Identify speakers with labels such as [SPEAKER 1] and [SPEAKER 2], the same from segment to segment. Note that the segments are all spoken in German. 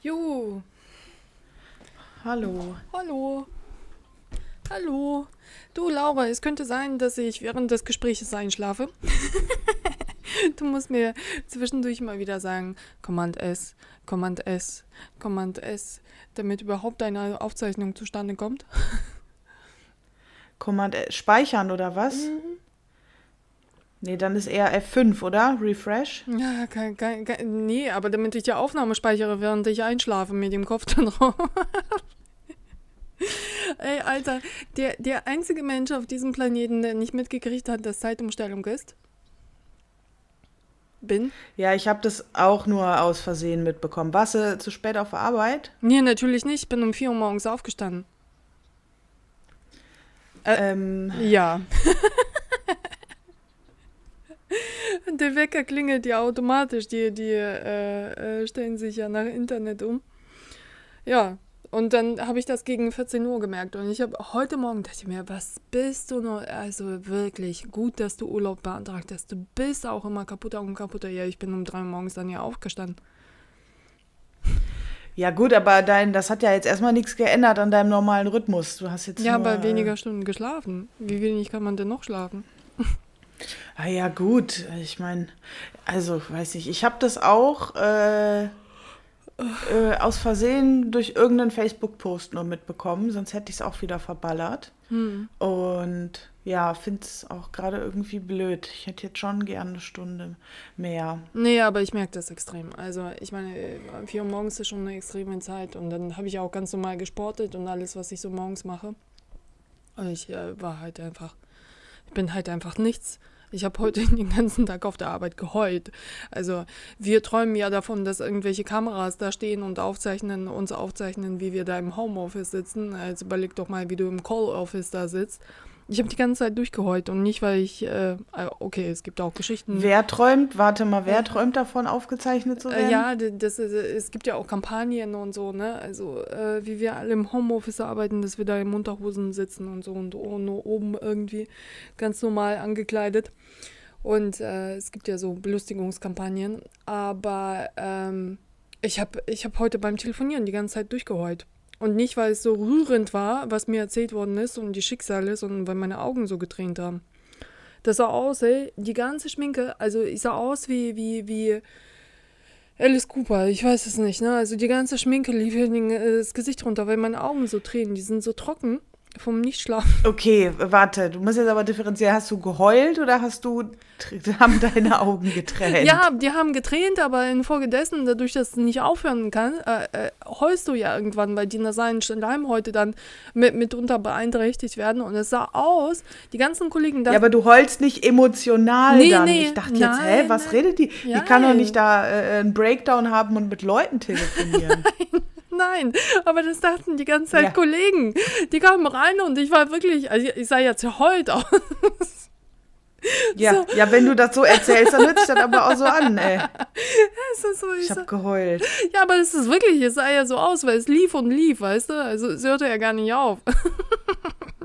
[SPEAKER 1] Jo.
[SPEAKER 2] Hallo.
[SPEAKER 1] Hallo. Hallo. Du, Laura, es könnte sein, dass ich während des Gesprächs einschlafe. du musst mir zwischendurch mal wieder sagen, Command S, Command S, Command S, damit überhaupt eine Aufzeichnung zustande kommt.
[SPEAKER 2] Command S, speichern oder was? Mhm. Nee, dann ist eher F5, oder? Refresh?
[SPEAKER 1] Ja, kein, kein, kein, nee, aber damit ich die Aufnahme speichere, während ich einschlafe mit dem Kopf dann drauf. Ey, Alter, der, der einzige Mensch auf diesem Planeten, der nicht mitgekriegt hat, dass Zeitumstellung ist, bin.
[SPEAKER 2] Ja, ich habe das auch nur aus Versehen mitbekommen. Warst du zu spät auf der Arbeit?
[SPEAKER 1] Nee, natürlich nicht. Ich bin um 4 Uhr morgens aufgestanden. Äh, ähm. Ja. Der Wecker klingelt ja automatisch. Die, die äh, äh, stellen sich ja nach Internet um. Ja, und dann habe ich das gegen 14 Uhr gemerkt. Und ich habe heute Morgen dachte ich mir, was bist du nur? Also wirklich gut, dass du Urlaub beantragt hast. Du bist auch immer kaputter und kaputter. Ja, ich bin um drei Uhr morgens dann ja aufgestanden.
[SPEAKER 2] Ja, gut, aber dein, das hat ja jetzt erstmal nichts geändert an deinem normalen Rhythmus. Du hast jetzt.
[SPEAKER 1] Ja, nur, aber weniger Stunden geschlafen. Wie wenig kann man denn noch schlafen?
[SPEAKER 2] Ah ja, gut. Ich meine, also weiß ich, ich habe das auch äh, äh, aus Versehen durch irgendeinen Facebook-Post nur mitbekommen, sonst hätte ich es auch wieder verballert. Hm. Und ja, finde es auch gerade irgendwie blöd. Ich hätte jetzt schon gerne eine Stunde mehr.
[SPEAKER 1] Nee, aber ich merke das extrem. Also ich meine, 4 Uhr morgens ist schon eine extreme Zeit und dann habe ich auch ganz normal gesportet und alles, was ich so morgens mache. Und ich äh, war halt einfach, ich bin halt einfach nichts. Ich habe heute den ganzen Tag auf der Arbeit geheult. Also wir träumen ja davon, dass irgendwelche Kameras da stehen und aufzeichnen, uns aufzeichnen, wie wir da im Homeoffice sitzen. Also überleg doch mal, wie du im Call-Office da sitzt ich habe die ganze Zeit durchgeheult und nicht, weil ich, äh, äh, okay, es gibt auch Geschichten.
[SPEAKER 2] Wer träumt, warte mal, wer träumt davon, aufgezeichnet zu
[SPEAKER 1] werden? Äh, ja, das, es gibt ja auch Kampagnen und so, ne? Also, äh, wie wir alle im Homeoffice arbeiten, dass wir da in Unterhosen sitzen und so und nur oben irgendwie ganz normal angekleidet. Und äh, es gibt ja so Belustigungskampagnen. Aber ähm, ich habe ich hab heute beim Telefonieren die ganze Zeit durchgeheult. Und nicht, weil es so rührend war, was mir erzählt worden ist und die Schicksale, sondern weil meine Augen so getränt haben. Das sah aus, ey, die ganze Schminke, also ich sah aus wie, wie, wie Alice Cooper, ich weiß es nicht, ne? Also die ganze Schminke lief mir das Gesicht runter, weil meine Augen so tränen, die sind so trocken vom Nichtschlafen.
[SPEAKER 2] Okay, warte, du musst jetzt aber differenzieren. Hast du geheult oder hast du, haben deine Augen getränt?
[SPEAKER 1] Ja, die haben getränt, aber infolgedessen, dadurch, dass es nicht aufhören kann, äh, äh, heulst du ja irgendwann, weil die nasalen Schleimhäute dann mit, mitunter beeinträchtigt werden. Und es sah aus, die ganzen Kollegen
[SPEAKER 2] da. Ja, aber du heulst nicht emotional nee, dann. Nee, ich dachte jetzt, hä, was nein. redet die? Ja, die kann doch nicht da äh, einen Breakdown haben und mit Leuten telefonieren.
[SPEAKER 1] nein. Nein, aber das dachten die ganze Zeit ja. Kollegen. Die kamen rein und ich war wirklich, also ich sah ja zerheult aus.
[SPEAKER 2] Ja, so. ja, wenn du das so erzählst, dann hört sich das aber auch so an, ey. So, ich, ich hab geheult.
[SPEAKER 1] Ja, aber es ist wirklich, es sah ja so aus, weil es lief und lief, weißt du? Also es hörte ja gar nicht auf.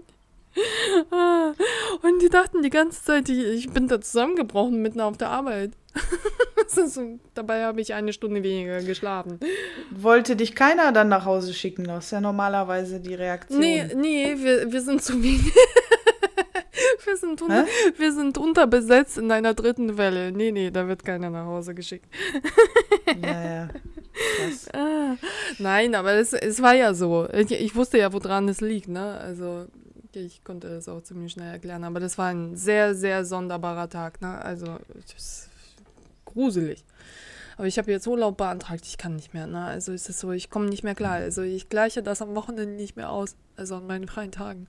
[SPEAKER 1] und die dachten die ganze Zeit, ich, ich bin da zusammengebrochen mitten auf der Arbeit. so, dabei habe ich eine Stunde weniger geschlafen.
[SPEAKER 2] Wollte dich keiner dann nach Hause schicken? Das ist ja normalerweise die Reaktion.
[SPEAKER 1] Nee, nee, wir, wir sind zu wenig. wir, sind unter, wir sind unterbesetzt in einer dritten Welle. Nee, nee, da wird keiner nach Hause geschickt. ja, ja. Krass. Ah, nein, aber es, es war ja so. Ich, ich wusste ja, woran es liegt, ne? Also ich konnte das auch ziemlich schnell erklären, aber das war ein sehr, sehr sonderbarer Tag, ne? Also gruselig. Aber ich habe jetzt Urlaub beantragt, ich kann nicht mehr. Ne? Also ist es so, ich komme nicht mehr klar. Also ich gleiche das am Wochenende nicht mehr aus, also an meinen freien Tagen.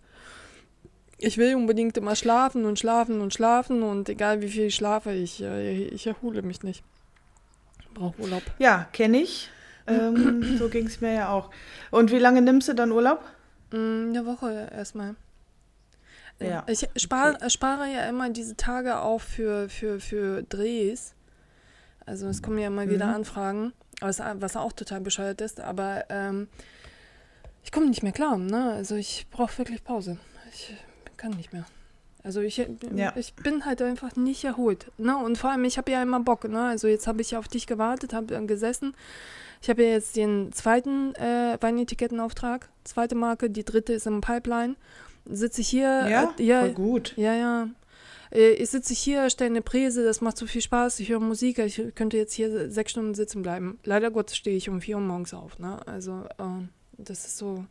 [SPEAKER 1] Ich will unbedingt immer schlafen und schlafen und schlafen und egal wie viel ich schlafe, ich, äh, ich erhole mich nicht. Brauche Urlaub.
[SPEAKER 2] Ja, kenne ich. Ähm, so ging es mir ja auch. Und wie lange nimmst du dann Urlaub?
[SPEAKER 1] Mm, eine Woche erstmal. Ja. Ich spar, okay. spare ja immer diese Tage auf für, für, für Drehs. Also es kommen ja immer wieder mhm. Anfragen, was, was auch total bescheuert ist, aber ähm, ich komme nicht mehr klar. Ne? Also ich brauche wirklich Pause. Ich kann nicht mehr. Also ich, ja. ich bin halt einfach nicht erholt. Ne? Und vor allem, ich habe ja immer Bock. Ne? Also jetzt habe ich auf dich gewartet, habe dann gesessen. Ich habe ja jetzt den zweiten äh, Weinetikettenauftrag, zweite Marke, die dritte ist im Pipeline. Sitze ich hier.
[SPEAKER 2] Ja, äh, ja voll gut.
[SPEAKER 1] Ja, ja. Äh, ich sitze hier, stelle eine Präse, das macht so viel Spaß, ich höre Musik, ich könnte jetzt hier sechs Stunden sitzen bleiben. Leider Gottes stehe ich um vier Uhr morgens auf. Ne? Also äh, das ist so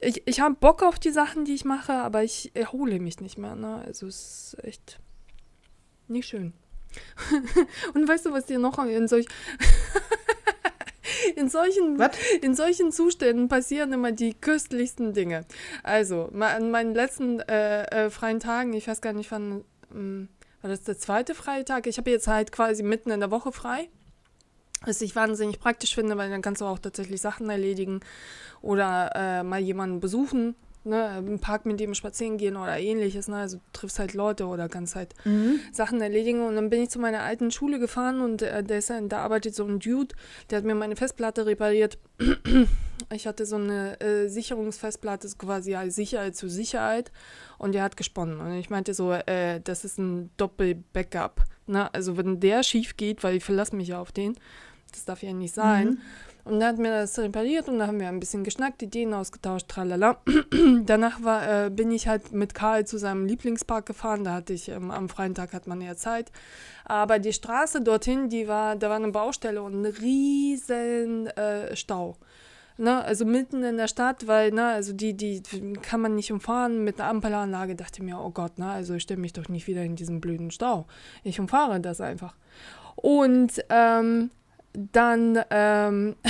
[SPEAKER 1] ich, ich habe Bock auf die Sachen, die ich mache, aber ich erhole mich nicht mehr. Ne? Also es ist echt nicht schön. Und weißt du, was dir noch in solch in solchen, in solchen Zuständen passieren immer die köstlichsten Dinge. Also, an meinen letzten äh, äh, freien Tagen, ich weiß gar nicht, wann ähm, war das der zweite freie Tag? Ich habe jetzt halt quasi mitten in der Woche frei. Was ich wahnsinnig praktisch finde, weil dann kannst du auch tatsächlich Sachen erledigen oder äh, mal jemanden besuchen, ne, im Park mit dem spazieren gehen oder ähnliches. Ne? Also du triffst halt Leute oder kannst halt mhm. Sachen erledigen. Und dann bin ich zu meiner alten Schule gefahren und äh, der ist, da arbeitet so ein Dude, der hat mir meine Festplatte repariert. ich hatte so eine äh, Sicherungsfestplatte, quasi als Sicherheit zu Sicherheit und der hat gesponnen. Und ich meinte so, äh, das ist ein Doppel-Backup. Ne? Also wenn der schief geht, weil ich verlasse mich ja auf den, das darf ja nicht sein. Mhm. Und dann hat mir das repariert und dann haben wir ein bisschen geschnackt, Ideen ausgetauscht, tralala. Danach war, äh, bin ich halt mit Karl zu seinem Lieblingspark gefahren. Da hatte ich, ähm, am freien Tag hat man ja Zeit. Aber die Straße dorthin, die war, da war eine Baustelle und ein riesen äh, Stau. Ne, also mitten in der Stadt, weil, ne, also die, die kann man nicht umfahren mit einer Ampelanlage. Dachte mir, oh Gott, ne, also ich stelle mich doch nicht wieder in diesen blöden Stau. Ich umfahre das einfach. Und ähm, dann ähm,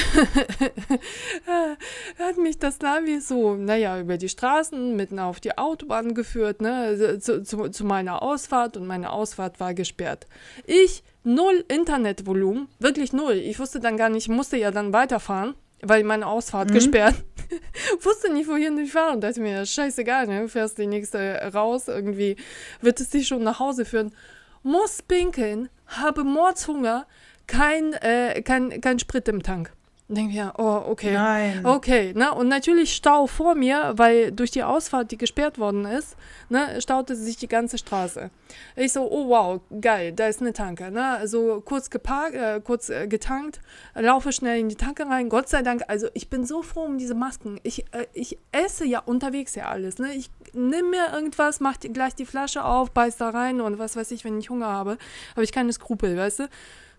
[SPEAKER 1] hat mich das Navi so, naja, über die Straßen mitten auf die Autobahn geführt, ne, also zu, zu, zu meiner Ausfahrt und meine Ausfahrt war gesperrt. Ich, null Internetvolumen, wirklich null. Ich wusste dann gar nicht, ich musste ja dann weiterfahren, weil meine Ausfahrt mhm. gesperrt. wusste nicht, wohin ich fahre und dachte mir, scheißegal, ne, fährst die nächste raus, irgendwie wird es dich schon nach Hause führen. Muss pinkeln, habe Mordshunger, kein, äh, kein, kein Sprit im Tank. Denke ich ja, oh, okay.
[SPEAKER 2] Nein.
[SPEAKER 1] Okay, ne? Und natürlich Stau vor mir, weil durch die Ausfahrt, die gesperrt worden ist, ne, staute sich die ganze Straße. Ich so, oh wow, geil, da ist eine Tanke, ne? Also kurz geparkt, äh, kurz äh, getankt, laufe schnell in die Tanke rein. Gott sei Dank, also ich bin so froh um diese Masken. Ich, äh, ich esse ja unterwegs ja alles, ne? Ich nehme mir irgendwas, mach gleich die Flasche auf, beiß da rein und was weiß ich, wenn ich Hunger habe, habe ich keine Skrupel, weißt du?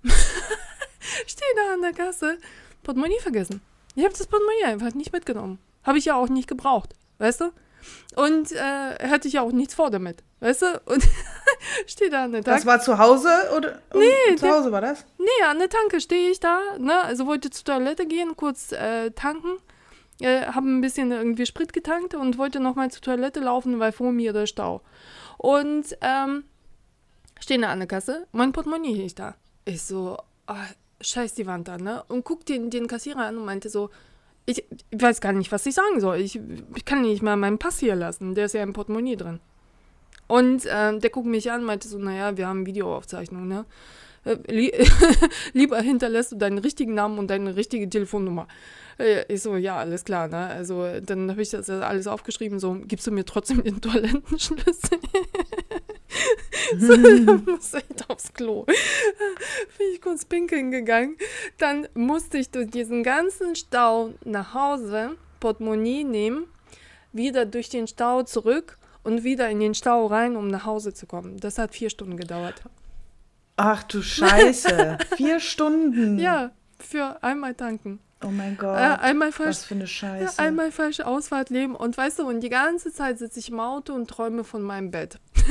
[SPEAKER 1] Stehe da an der Kasse, Portemonnaie vergessen. Ich habe das Portemonnaie einfach nicht mitgenommen. Habe ich ja auch nicht gebraucht, weißt du? Und äh, hatte ich ja auch nichts vor damit, weißt du? Und stehe da an der Tanke.
[SPEAKER 2] Das war zu Hause oder?
[SPEAKER 1] Nee,
[SPEAKER 2] zu Hause war das?
[SPEAKER 1] Nee, an der Tanke stehe ich da, ne? Also wollte zur Toilette gehen, kurz äh, tanken. Äh, habe ein bisschen irgendwie Sprit getankt und wollte nochmal zur Toilette laufen, weil vor mir der Stau. Und ähm, stehe da an der Kasse, mein Portemonnaie ist da. Ich so, oh, scheiß die Wand an, ne? Und guck den, den Kassierer an und meinte so, ich, ich weiß gar nicht, was ich sagen soll. Ich, ich kann nicht mal meinen Pass hier lassen. Der ist ja im Portemonnaie drin. Und äh, der guckt mich an und meinte so, naja, wir haben Videoaufzeichnung, ne? Äh, lieber hinterlässt du deinen richtigen Namen und deine richtige Telefonnummer. Äh, ich so, ja, alles klar, ne? Also dann habe ich das alles aufgeschrieben, so, gibst du mir trotzdem den Toilettenschlüssel? so, dann musste ich aufs Klo. Bin ich kurz pinkeln gegangen. Dann musste ich durch diesen ganzen Stau nach Hause, Portemonnaie nehmen, wieder durch den Stau zurück und wieder in den Stau rein, um nach Hause zu kommen. Das hat vier Stunden gedauert.
[SPEAKER 2] Ach du Scheiße. vier Stunden.
[SPEAKER 1] Ja, für einmal tanken.
[SPEAKER 2] Oh mein Gott.
[SPEAKER 1] Äh, einmal falsch,
[SPEAKER 2] was für eine Scheiße.
[SPEAKER 1] Einmal falsche Ausfahrt leben. Und weißt du, und die ganze Zeit sitze ich im Auto und träume von meinem Bett.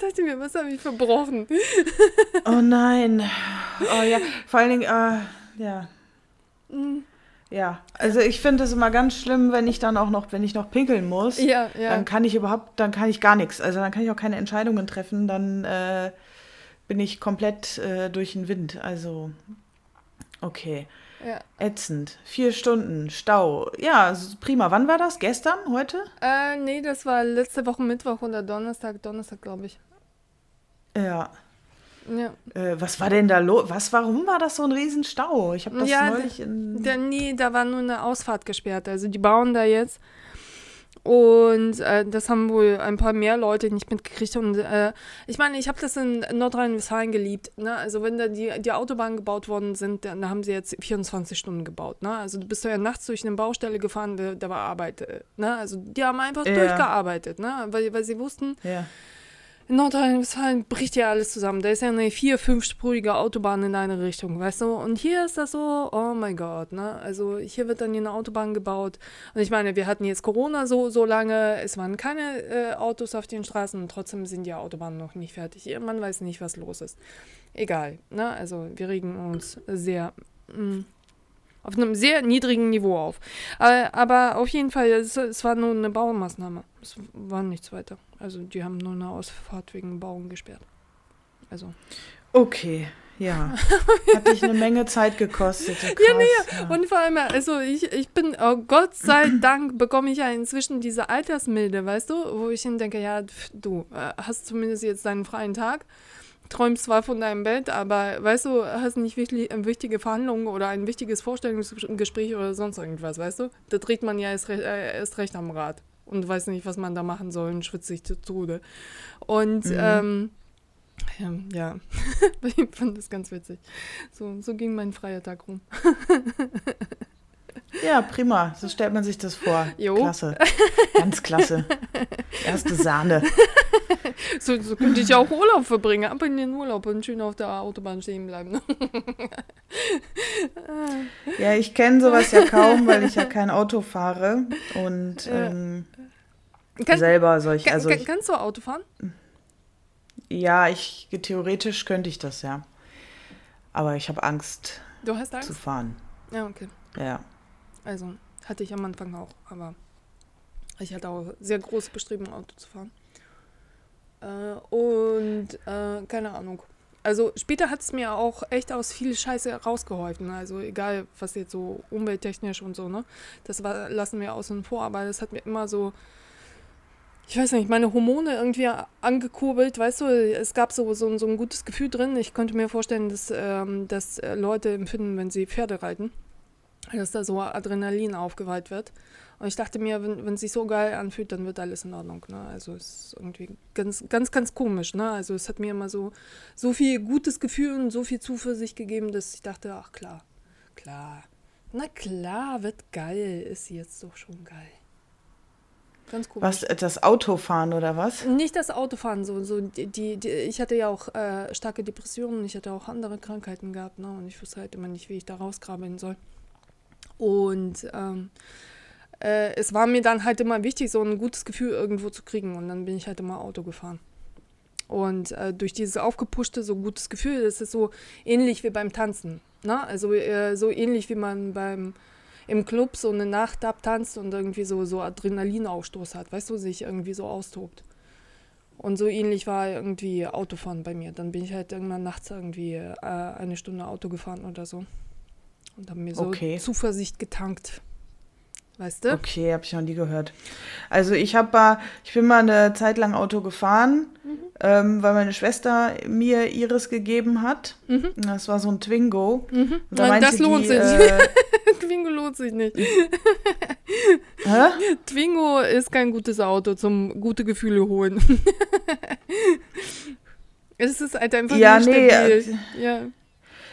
[SPEAKER 1] dachte mir, was habe ich verbrochen?
[SPEAKER 2] oh nein. Oh ja, vor allen Dingen, äh, ja. Mhm. Ja, also ich finde es immer ganz schlimm, wenn ich dann auch noch, wenn ich noch pinkeln muss,
[SPEAKER 1] ja, ja.
[SPEAKER 2] dann kann ich überhaupt, dann kann ich gar nichts. Also dann kann ich auch keine Entscheidungen treffen, dann äh, bin ich komplett äh, durch den Wind. Also Okay.
[SPEAKER 1] Ja.
[SPEAKER 2] Ätzend. Vier Stunden Stau. Ja, prima. Wann war das? Gestern? Heute?
[SPEAKER 1] Äh, nee, das war letzte Woche Mittwoch oder Donnerstag. Donnerstag, glaube ich.
[SPEAKER 2] Ja.
[SPEAKER 1] Ja.
[SPEAKER 2] Äh, was war denn da los? Was, warum war das so ein Riesenstau? Ich habe das
[SPEAKER 1] ja,
[SPEAKER 2] neulich in.
[SPEAKER 1] Da, nee, da war nur eine Ausfahrt gesperrt. Also die bauen da jetzt Und äh, das haben wohl ein paar mehr Leute nicht mitgekriegt. Und äh, ich meine, ich habe das in Nordrhein-Westfalen geliebt. Ne? Also wenn da die, die Autobahnen gebaut worden sind, dann da haben sie jetzt 24 Stunden gebaut. Ne? Also du bist ja nachts durch eine Baustelle gefahren, da, da war Arbeit. Äh, ne? Also die haben einfach ja. durchgearbeitet, ne? weil, weil sie wussten, ja in Nordrhein-Westfalen bricht ja alles zusammen. Da ist ja eine vier-, fünfspurige Autobahn in eine Richtung, weißt du? Und hier ist das so, oh mein Gott, ne? Also hier wird dann hier eine Autobahn gebaut. Und ich meine, wir hatten jetzt Corona so, so lange, es waren keine äh, Autos auf den Straßen und trotzdem sind die Autobahnen noch nicht fertig. Man weiß nicht, was los ist. Egal, ne? Also wir regen uns sehr. Mh, mm, auf einem sehr niedrigen Niveau auf. Äh, aber auf jeden Fall, es, es war nur eine Baumaßnahme. Es war nichts weiter. Also die haben nur eine Ausfahrt wegen Bauen gesperrt. Also.
[SPEAKER 2] Okay, ja. Hat dich eine Menge Zeit gekostet. Krass,
[SPEAKER 1] ja, nee, ja. und vor allem, also ich, ich bin, oh Gott sei Dank, bekomme ich ja inzwischen diese Altersmilde, weißt du, wo ich denke, ja, du äh, hast zumindest jetzt deinen freien Tag träumst zwar von deinem Bett, aber weißt du, hast nicht wirklich wichtige Verhandlung oder ein wichtiges Vorstellungsgespräch oder sonst irgendwas, weißt du? Da dreht man ja erst, äh, erst recht am Rad und weiß nicht, was man da machen soll und schwitzt sich zu Tode. Und mhm. ähm, ja, ich fand das ganz witzig. So, so ging mein freier Tag rum.
[SPEAKER 2] Ja, prima. So stellt man sich das vor. Jo. Klasse. Ganz klasse. Erste Sahne.
[SPEAKER 1] So, so könnte ich auch Urlaub verbringen. Ab in den Urlaub und schön auf der Autobahn stehen bleiben.
[SPEAKER 2] ja, ich kenne sowas ja kaum, weil ich ja kein Auto fahre. Und ähm, kann, selber solch. Also
[SPEAKER 1] kann, kannst du Auto fahren?
[SPEAKER 2] Ja, ich theoretisch könnte ich das ja. Aber ich habe Angst,
[SPEAKER 1] Angst
[SPEAKER 2] zu fahren.
[SPEAKER 1] Ja, okay.
[SPEAKER 2] Ja.
[SPEAKER 1] Also hatte ich am Anfang auch, aber ich hatte auch sehr große Bestrebungen, Auto zu fahren. Äh, und äh, keine Ahnung. Also später hat es mir auch echt aus viel Scheiße rausgeholfen. Also egal, was jetzt so umwelttechnisch und so, ne? Das war, lassen wir außen vor, aber das hat mir immer so, ich weiß nicht, meine Hormone irgendwie angekurbelt, weißt du, es gab so, so, so ein gutes Gefühl drin. Ich könnte mir vorstellen, dass, ähm, dass äh, Leute empfinden, wenn sie Pferde reiten dass da so Adrenalin aufgeweiht wird. Und ich dachte mir, wenn, wenn es sich so geil anfühlt, dann wird alles in Ordnung. Ne? Also es ist irgendwie ganz, ganz, ganz komisch. Ne? Also es hat mir immer so, so viel gutes Gefühl und so viel Zuversicht gegeben, dass ich dachte, ach klar, klar. Na klar, wird geil, ist jetzt doch schon geil.
[SPEAKER 2] Ganz komisch. Was, das Autofahren oder was?
[SPEAKER 1] Nicht das Autofahren, so, so die, die, die ich hatte ja auch äh, starke Depressionen, ich hatte auch andere Krankheiten gehabt, ne? Und ich wusste halt immer nicht, wie ich da rausgraben soll. Und ähm, äh, es war mir dann halt immer wichtig, so ein gutes Gefühl irgendwo zu kriegen. Und dann bin ich halt immer Auto gefahren. Und äh, durch dieses aufgepuschte, so gutes Gefühl, das ist so ähnlich wie beim Tanzen. Ne? Also äh, so ähnlich wie man beim im Club so eine Nacht abtanzt und irgendwie so, so Adrenalinausstoß hat, weißt du, sich irgendwie so austobt. Und so ähnlich war irgendwie Autofahren bei mir. Dann bin ich halt irgendwann nachts irgendwie äh, eine Stunde Auto gefahren oder so und haben mir so okay. Zuversicht getankt. Weißt du?
[SPEAKER 2] Okay, habe ich noch nie gehört. Also ich habe ich bin mal eine Zeit lang Auto gefahren, mhm. ähm, weil meine Schwester mir ihres gegeben hat. Mhm. Das war so ein Twingo.
[SPEAKER 1] Mhm. Da das lohnt die, sich. Äh, Twingo lohnt sich nicht. Hä? Twingo ist kein gutes Auto zum gute Gefühle holen. es ist halt einfach
[SPEAKER 2] ja, nicht nee, stabil. Äh, ja.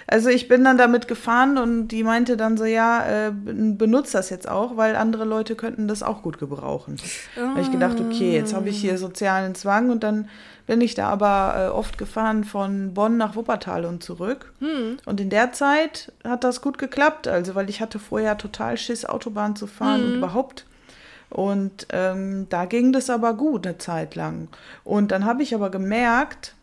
[SPEAKER 2] Also ich bin dann damit gefahren und die meinte dann so, ja, äh, benutzt das jetzt auch, weil andere Leute könnten das auch gut gebrauchen. Oh. Ich gedacht, okay, jetzt habe ich hier sozialen Zwang und dann bin ich da aber äh, oft gefahren von Bonn nach Wuppertal und zurück. Hm. Und in der Zeit hat das gut geklappt, also weil ich hatte vorher total Schiss, Autobahn zu fahren hm. und überhaupt. Und ähm, da ging das aber gut eine Zeit lang. Und dann habe ich aber gemerkt,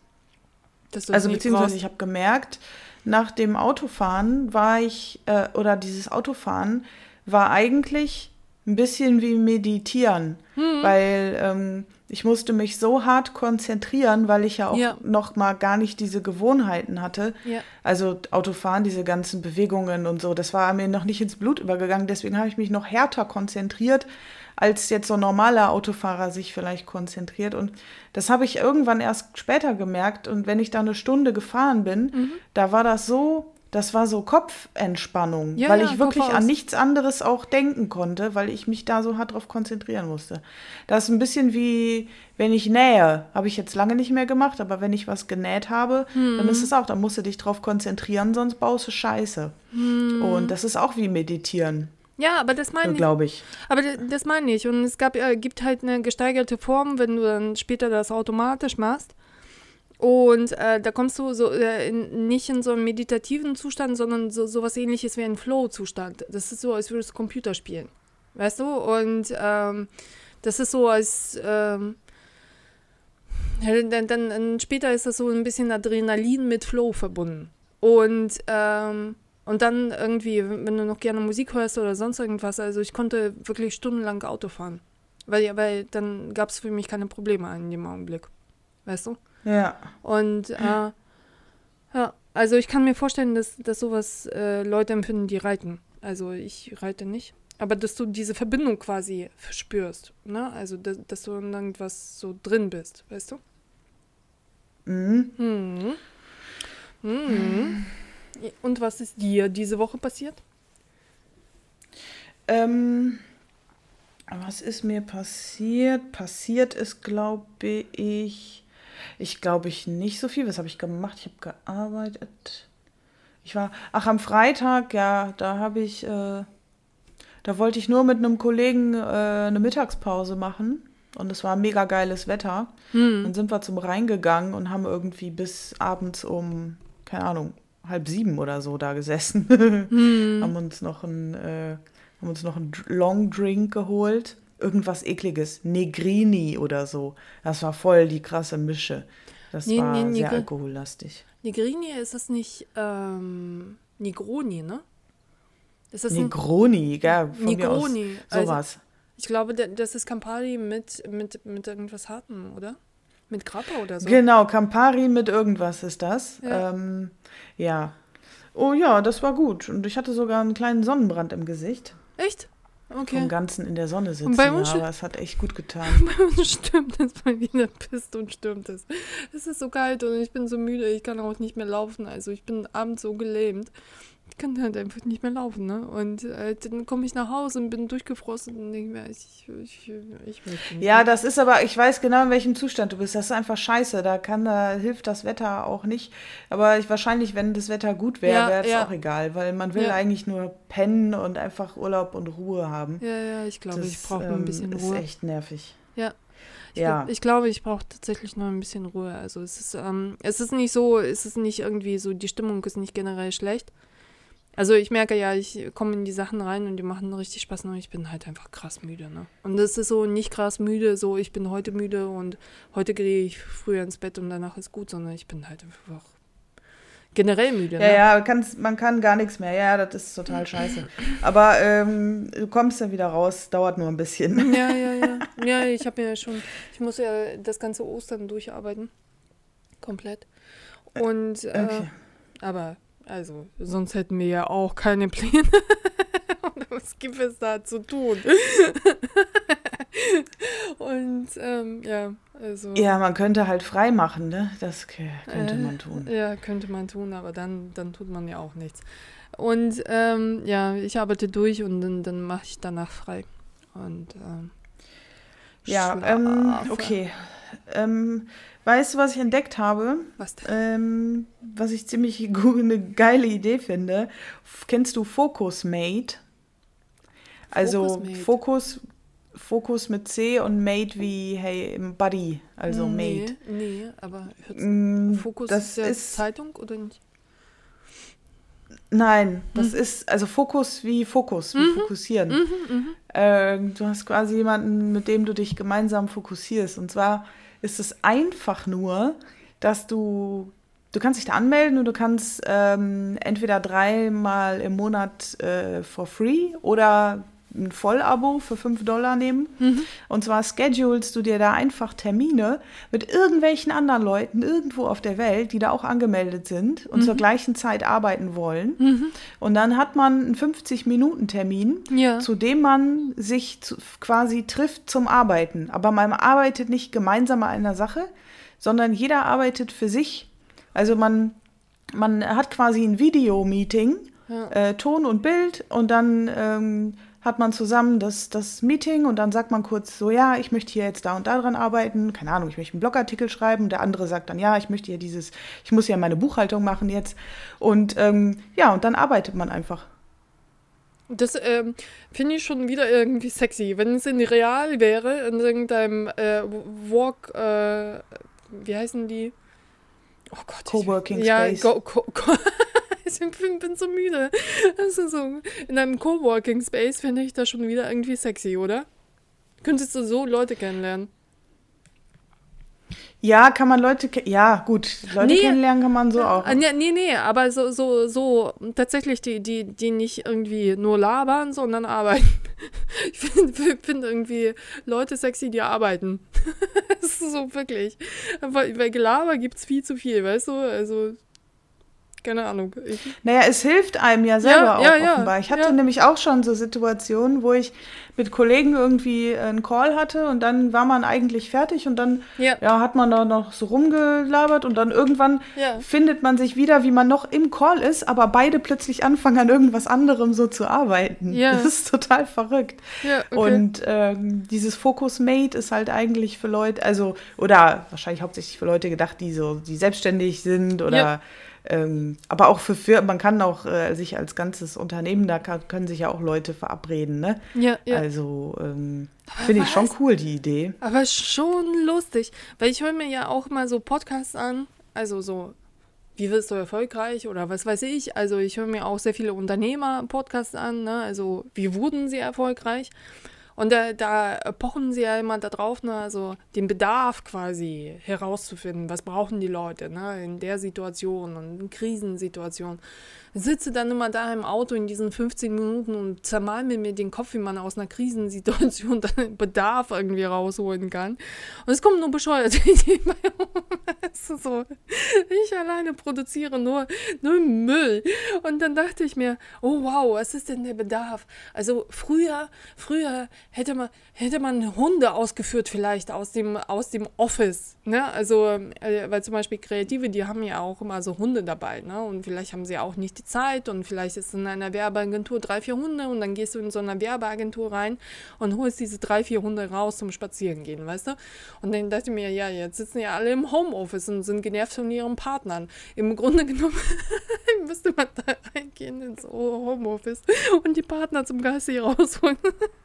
[SPEAKER 2] also beziehungsweise brauchst. ich habe gemerkt, nach dem Autofahren war ich, äh, oder dieses Autofahren war eigentlich ein bisschen wie meditieren, mhm. weil ähm, ich musste mich so hart konzentrieren, weil ich ja auch ja. noch mal gar nicht diese Gewohnheiten hatte. Ja. Also Autofahren, diese ganzen Bewegungen und so, das war mir noch nicht ins Blut übergegangen. Deswegen habe ich mich noch härter konzentriert, als jetzt so ein normaler Autofahrer sich vielleicht konzentriert. Und das habe ich irgendwann erst später gemerkt. Und wenn ich da eine Stunde gefahren bin, mhm. da war das so Das war so Kopfentspannung,
[SPEAKER 1] Ja,
[SPEAKER 2] weil
[SPEAKER 1] ja,
[SPEAKER 2] ich wirklich an nichts anderes auch denken konnte, weil ich mich da so hart drauf konzentrieren musste. Das ist ein bisschen wie, wenn ich nähe. Habe ich jetzt lange nicht mehr gemacht, aber wenn ich was genäht habe, dann
[SPEAKER 1] Mhm.
[SPEAKER 2] ist es auch, da musst du dich drauf konzentrieren, sonst baust du Scheiße.
[SPEAKER 1] Mhm.
[SPEAKER 2] Und das ist auch wie Meditieren,
[SPEAKER 1] Ja, aber das meine ich.
[SPEAKER 2] glaube ich.
[SPEAKER 1] Aber das meine ich. Und es gab, äh, gibt halt eine gesteigerte Form, wenn du dann später das automatisch machst. Und äh, da kommst du so äh, in, nicht in so einen meditativen Zustand, sondern so sowas ähnliches wie ein Flow-Zustand. Das ist so, als würdest du Computer spielen. Weißt du? Und ähm, das ist so, als ähm, dann, dann später ist das so ein bisschen Adrenalin mit Flow verbunden. Und ähm, und dann irgendwie, wenn du noch gerne Musik hörst oder sonst irgendwas, also ich konnte wirklich stundenlang Auto fahren. Weil, weil dann gab es für mich keine Probleme in dem Augenblick. Weißt du?
[SPEAKER 2] Ja.
[SPEAKER 1] Und äh, ja, also ich kann mir vorstellen, dass, dass sowas äh, Leute empfinden, die reiten. Also ich reite nicht. Aber dass du diese Verbindung quasi verspürst. Ne? Also dass, dass du in irgendwas so drin bist, weißt du?
[SPEAKER 2] Mhm.
[SPEAKER 1] Mhm. Mhm. Und was ist dir diese Woche passiert?
[SPEAKER 2] Ähm, was ist mir passiert? Passiert ist, glaube ich, ich glaube ich nicht so viel. Was habe ich gemacht? Ich habe gearbeitet. Ich war, ach, am Freitag, ja, da habe ich, äh, da wollte ich nur mit einem Kollegen äh, eine Mittagspause machen. Und es war mega geiles Wetter.
[SPEAKER 1] Hm.
[SPEAKER 2] Dann sind wir zum Rhein gegangen und haben irgendwie bis abends um, keine Ahnung, halb sieben oder so da gesessen.
[SPEAKER 1] Hm.
[SPEAKER 2] haben uns noch ein, äh, haben uns noch einen Long Drink geholt. Irgendwas ekliges. Negrini oder so. Das war voll die krasse Mische. Das
[SPEAKER 1] Nee,
[SPEAKER 2] war
[SPEAKER 1] nee,
[SPEAKER 2] sehr
[SPEAKER 1] Negri-
[SPEAKER 2] alkohollastig.
[SPEAKER 1] Negrini ist das nicht ähm, Negroni, ne? Ist das
[SPEAKER 2] Negroni, gell? Von mir aus.
[SPEAKER 1] Negroni. Also,
[SPEAKER 2] Sowas.
[SPEAKER 1] ich glaube, da- das ist Campari mit, mit, mit irgendwas Hartem, oder? Mit Grappa oder so.
[SPEAKER 2] Genau, Campari mit irgendwas ist das.
[SPEAKER 1] Ja.
[SPEAKER 2] Ähm, ja. Oh ja, das war gut. Und ich hatte sogar einen kleinen Sonnenbrand im Gesicht.
[SPEAKER 1] Echt?
[SPEAKER 2] Vom
[SPEAKER 1] Okay.
[SPEAKER 2] Ganzen in der Sonne sitzen.
[SPEAKER 1] Und bei uns
[SPEAKER 2] ja, aber es hat echt gut getan.
[SPEAKER 1] Bei uns stürmt es mal wieder, pisst und stürmt es. Es ist so kalt und ich bin so müde, ich kann auch nicht mehr laufen. Also ich bin abends so gelähmt. Ich kann halt einfach nicht mehr laufen, ne? Und äh, dann komme ich nach Hause und bin durchgefroren und denke mir, ich, ich, ich nicht.
[SPEAKER 2] Ja, das ist aber, ich weiß genau, in welchem Zustand du bist. Das ist einfach scheiße. Da kann, da hilft das Wetter auch nicht. Aber ich, wahrscheinlich, wenn das Wetter gut wäre,
[SPEAKER 1] Ja,
[SPEAKER 2] wäre es
[SPEAKER 1] ja.
[SPEAKER 2] auch egal, weil man will
[SPEAKER 1] Ja.
[SPEAKER 2] eigentlich nur pennen und einfach Urlaub und Ruhe haben.
[SPEAKER 1] Ja, ja, ich glaube, ich
[SPEAKER 2] Das,
[SPEAKER 1] brauche nur ein
[SPEAKER 2] ähm,
[SPEAKER 1] bisschen
[SPEAKER 2] ist
[SPEAKER 1] Ruhe.
[SPEAKER 2] echt nervig.
[SPEAKER 1] Ja. Ich,
[SPEAKER 2] Ja.
[SPEAKER 1] ich glaube, ich brauche tatsächlich nur ein bisschen Ruhe. Also es ist, ähm, es ist nicht so, es ist nicht irgendwie so, die Stimmung ist nicht generell schlecht. Also ich merke ja, ich komme in die Sachen rein und die machen richtig Spaß und ich bin halt einfach krass müde, ne? Und das ist so nicht krass müde, so ich bin heute müde und heute gehe ich früher ins Bett und danach ist gut, sondern ich bin halt einfach generell müde,
[SPEAKER 2] Ja,
[SPEAKER 1] ne?
[SPEAKER 2] ja, kannst, man kann gar nichts mehr. Ja, das ist total scheiße. Aber ähm, du kommst ja wieder raus, dauert nur ein bisschen.
[SPEAKER 1] Ja, ja, ja. Ja, ich habe ja schon, ich muss ja das ganze Ostern durcharbeiten. Komplett. Und, äh,
[SPEAKER 2] Okay.
[SPEAKER 1] aber, also, sonst hätten wir ja auch keine Pläne. Und was gibt es da zu tun? Und, ähm, ja, also.
[SPEAKER 2] Ja, man könnte halt frei machen, ne? Das könnte
[SPEAKER 1] Äh,
[SPEAKER 2] man tun.
[SPEAKER 1] Ja, könnte man tun, aber dann, dann tut man ja auch nichts. Und ähm, ja, ich arbeite durch und dann, dann mache ich danach frei. Und ähm,
[SPEAKER 2] Ja, ähm, okay. Weißt du, was ich entdeckt habe?
[SPEAKER 1] Was denn?
[SPEAKER 2] Ähm, was ich ziemlich eine geile Idee finde. Kennst du Focus Mate? Also
[SPEAKER 1] Focus Mate.
[SPEAKER 2] Focus, Focus mit C und Mate wie hey Buddy, also
[SPEAKER 1] nee,
[SPEAKER 2] Mate.
[SPEAKER 1] Nee, aber
[SPEAKER 2] Mm,
[SPEAKER 1] Fokus
[SPEAKER 2] das
[SPEAKER 1] ist ja
[SPEAKER 2] ist
[SPEAKER 1] Zeitung oder nicht?
[SPEAKER 2] nein, das
[SPEAKER 1] Hm.
[SPEAKER 2] ist also Fokus wie Fokus, wie fokussieren.
[SPEAKER 1] Mhm, mhm.
[SPEAKER 2] Ähm, du hast quasi jemanden, mit dem du dich gemeinsam fokussierst. Und zwar ist es einfach nur, dass du, du kannst dich da anmelden und du kannst ähm, entweder dreimal im Monat äh, for free oder ein Vollabo für 5 Dollar nehmen. Und zwar schedulst du dir da einfach Termine mit irgendwelchen anderen Leuten irgendwo auf der Welt, die da auch angemeldet sind und zur gleichen Zeit arbeiten wollen. Und dann hat man einen 50-Minuten-Termin,
[SPEAKER 1] Ja.
[SPEAKER 2] zu dem man sich zu, quasi trifft zum Arbeiten. Aber man arbeitet nicht gemeinsam an einer Sache, sondern jeder arbeitet für sich. Also man man hat quasi ein Video-Meeting,
[SPEAKER 1] Ja.
[SPEAKER 2] äh, Ton und Bild und dann ähm, hat man zusammen das, das Meeting und dann sagt man kurz so, ja, ich möchte hier jetzt da und da dran arbeiten, keine Ahnung, ich möchte einen Blogartikel schreiben, der andere sagt dann, ja, ich möchte hier dieses, ich muss ja meine Buchhaltung machen jetzt und ähm, ja, und dann arbeitet man einfach.
[SPEAKER 1] Das ähm, finde ich schon wieder irgendwie sexy. Wenn es in real wäre, in irgendeinem äh, Walk, äh, wie heißen die? Oh Gott. ich-
[SPEAKER 2] Coworking
[SPEAKER 1] ja,
[SPEAKER 2] Space.
[SPEAKER 1] Go, co, co, ich bin, bin so müde. Ist so, in einem Coworking Space finde ich das schon wieder irgendwie sexy, oder? Könntest du so Leute kennenlernen?
[SPEAKER 2] Ja, kann man Leute, ja, gut, Leute
[SPEAKER 1] Nee.
[SPEAKER 2] kennenlernen kann man so auch.
[SPEAKER 1] Ah, nee, nee, nee, aber so, so, so tatsächlich die, die, die nicht irgendwie nur labern, sondern arbeiten. Ich finde find irgendwie Leute sexy, die arbeiten. Das ist so wirklich. Weil, weil Gelaber gibt es viel zu viel, weißt du? Also, keine Ahnung. Ich,
[SPEAKER 2] Naja, es hilft einem ja selber
[SPEAKER 1] Ja,
[SPEAKER 2] auch
[SPEAKER 1] ja,
[SPEAKER 2] offenbar. Ich hatte
[SPEAKER 1] ja.
[SPEAKER 2] nämlich auch schon so Situationen, wo ich mit Kollegen irgendwie einen Call hatte und dann war man eigentlich fertig und dann
[SPEAKER 1] ja,
[SPEAKER 2] hat man da noch so rumgelabert und dann irgendwann findet man sich wieder, wie man noch im Call ist, aber beide plötzlich anfangen an irgendwas anderem so zu arbeiten. Das ist total verrückt.
[SPEAKER 1] okay.
[SPEAKER 2] Und ähm, dieses Focus Mate ist halt eigentlich für Leute, also, oder wahrscheinlich hauptsächlich für Leute gedacht, die so, die selbstständig sind oder. Ähm, aber auch für Firmen, man kann auch äh, sich als ganzes Unternehmen, da kann, können sich ja auch Leute verabreden, ne?
[SPEAKER 1] ja, ja.
[SPEAKER 2] Also ähm, finde ich schon cool, die Idee.
[SPEAKER 1] Aber schon lustig, weil ich höre mir ja auch mal so Podcasts an, also so, wie wirst du erfolgreich oder was weiß ich. Also ich höre mir auch sehr viele Unternehmer-Podcasts an, ne? also wie wurden sie erfolgreich. Und da, da pochen sie ja immer darauf, ne? also den Bedarf quasi herauszufinden, was brauchen die Leute ne? in der Situation und in Krisensituationen. Sitze dann immer da im Auto in diesen 15 Minuten und zermal mir den Kopf, wie man aus einer Krisensituation dann Bedarf irgendwie rausholen kann. Und es kommen nur bescheuerte Ideen bei ist so, ich alleine produziere nur, nur Müll. Und dann dachte ich mir, oh wow, was ist denn der Bedarf? Also früher, früher hätte man, hätte man Hunde ausgeführt vielleicht aus dem, aus dem Office. Ne? Also, äh, weil zum Beispiel Kreative, die haben ja auch immer so Hunde dabei. Ne? Und vielleicht haben sie auch nicht die Zeit und vielleicht ist in einer Werbeagentur drei, vier Hunde und dann gehst du in so eine Werbeagentur rein und holst diese drei, vier Hunde raus zum Spazierengehen, weißt du? Und dann dachte ich mir, ja, jetzt sitzen ja alle im Homeoffice und sind genervt von ihren Partnern. Im Grunde genommen müsste man da reingehen ins Homeoffice und die Partner zum Gassi rausholen.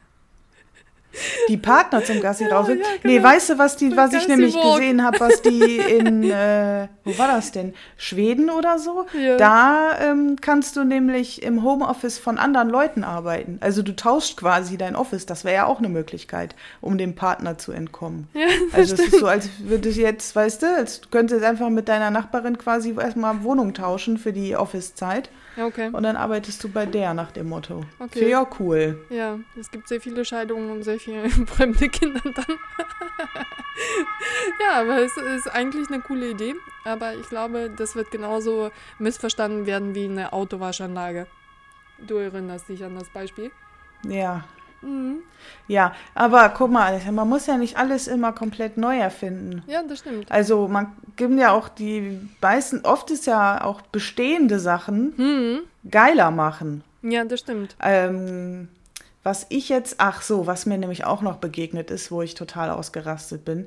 [SPEAKER 2] Die Partner zum Gassi raus.
[SPEAKER 1] ja,
[SPEAKER 2] Nee,
[SPEAKER 1] genau.
[SPEAKER 2] weißt du, was, die, was ich nämlich
[SPEAKER 1] Walk.
[SPEAKER 2] gesehen habe, was die in, äh, wo war das denn? Schweden oder so?
[SPEAKER 1] Ja.
[SPEAKER 2] Da ähm, kannst du nämlich im Homeoffice von anderen Leuten arbeiten. Also du tauscht quasi dein Office. Das wäre ja auch eine Möglichkeit, um dem Partner zu entkommen.
[SPEAKER 1] Ja,
[SPEAKER 2] Also es ist so, als würdest du jetzt, weißt du, als könntest du jetzt einfach mit deiner Nachbarin quasi erstmal Wohnung tauschen für die Office-Zeit
[SPEAKER 1] okay.
[SPEAKER 2] und dann arbeitest du bei der nach dem Motto.
[SPEAKER 1] Okay.
[SPEAKER 2] Finde cool.
[SPEAKER 1] Ja, es gibt sehr viele Scheidungen und sehr viele fremde Kinder dann. ja, aber es ist eigentlich eine coole Idee. Aber ich glaube, das wird genauso missverstanden werden wie eine Autowaschanlage. Du erinnerst dich an das Beispiel?
[SPEAKER 2] Ja.
[SPEAKER 1] Mhm.
[SPEAKER 2] Ja, aber guck mal, man muss ja nicht alles immer komplett neu erfinden.
[SPEAKER 1] Ja, das stimmt.
[SPEAKER 2] Also man gibt ja auch die meisten, oft ist ja auch bestehende Sachen
[SPEAKER 1] Mhm.
[SPEAKER 2] geiler machen.
[SPEAKER 1] Ja, das stimmt.
[SPEAKER 2] Ähm, was ich jetzt, ach so, was mir nämlich auch noch begegnet ist, wo ich total ausgerastet bin.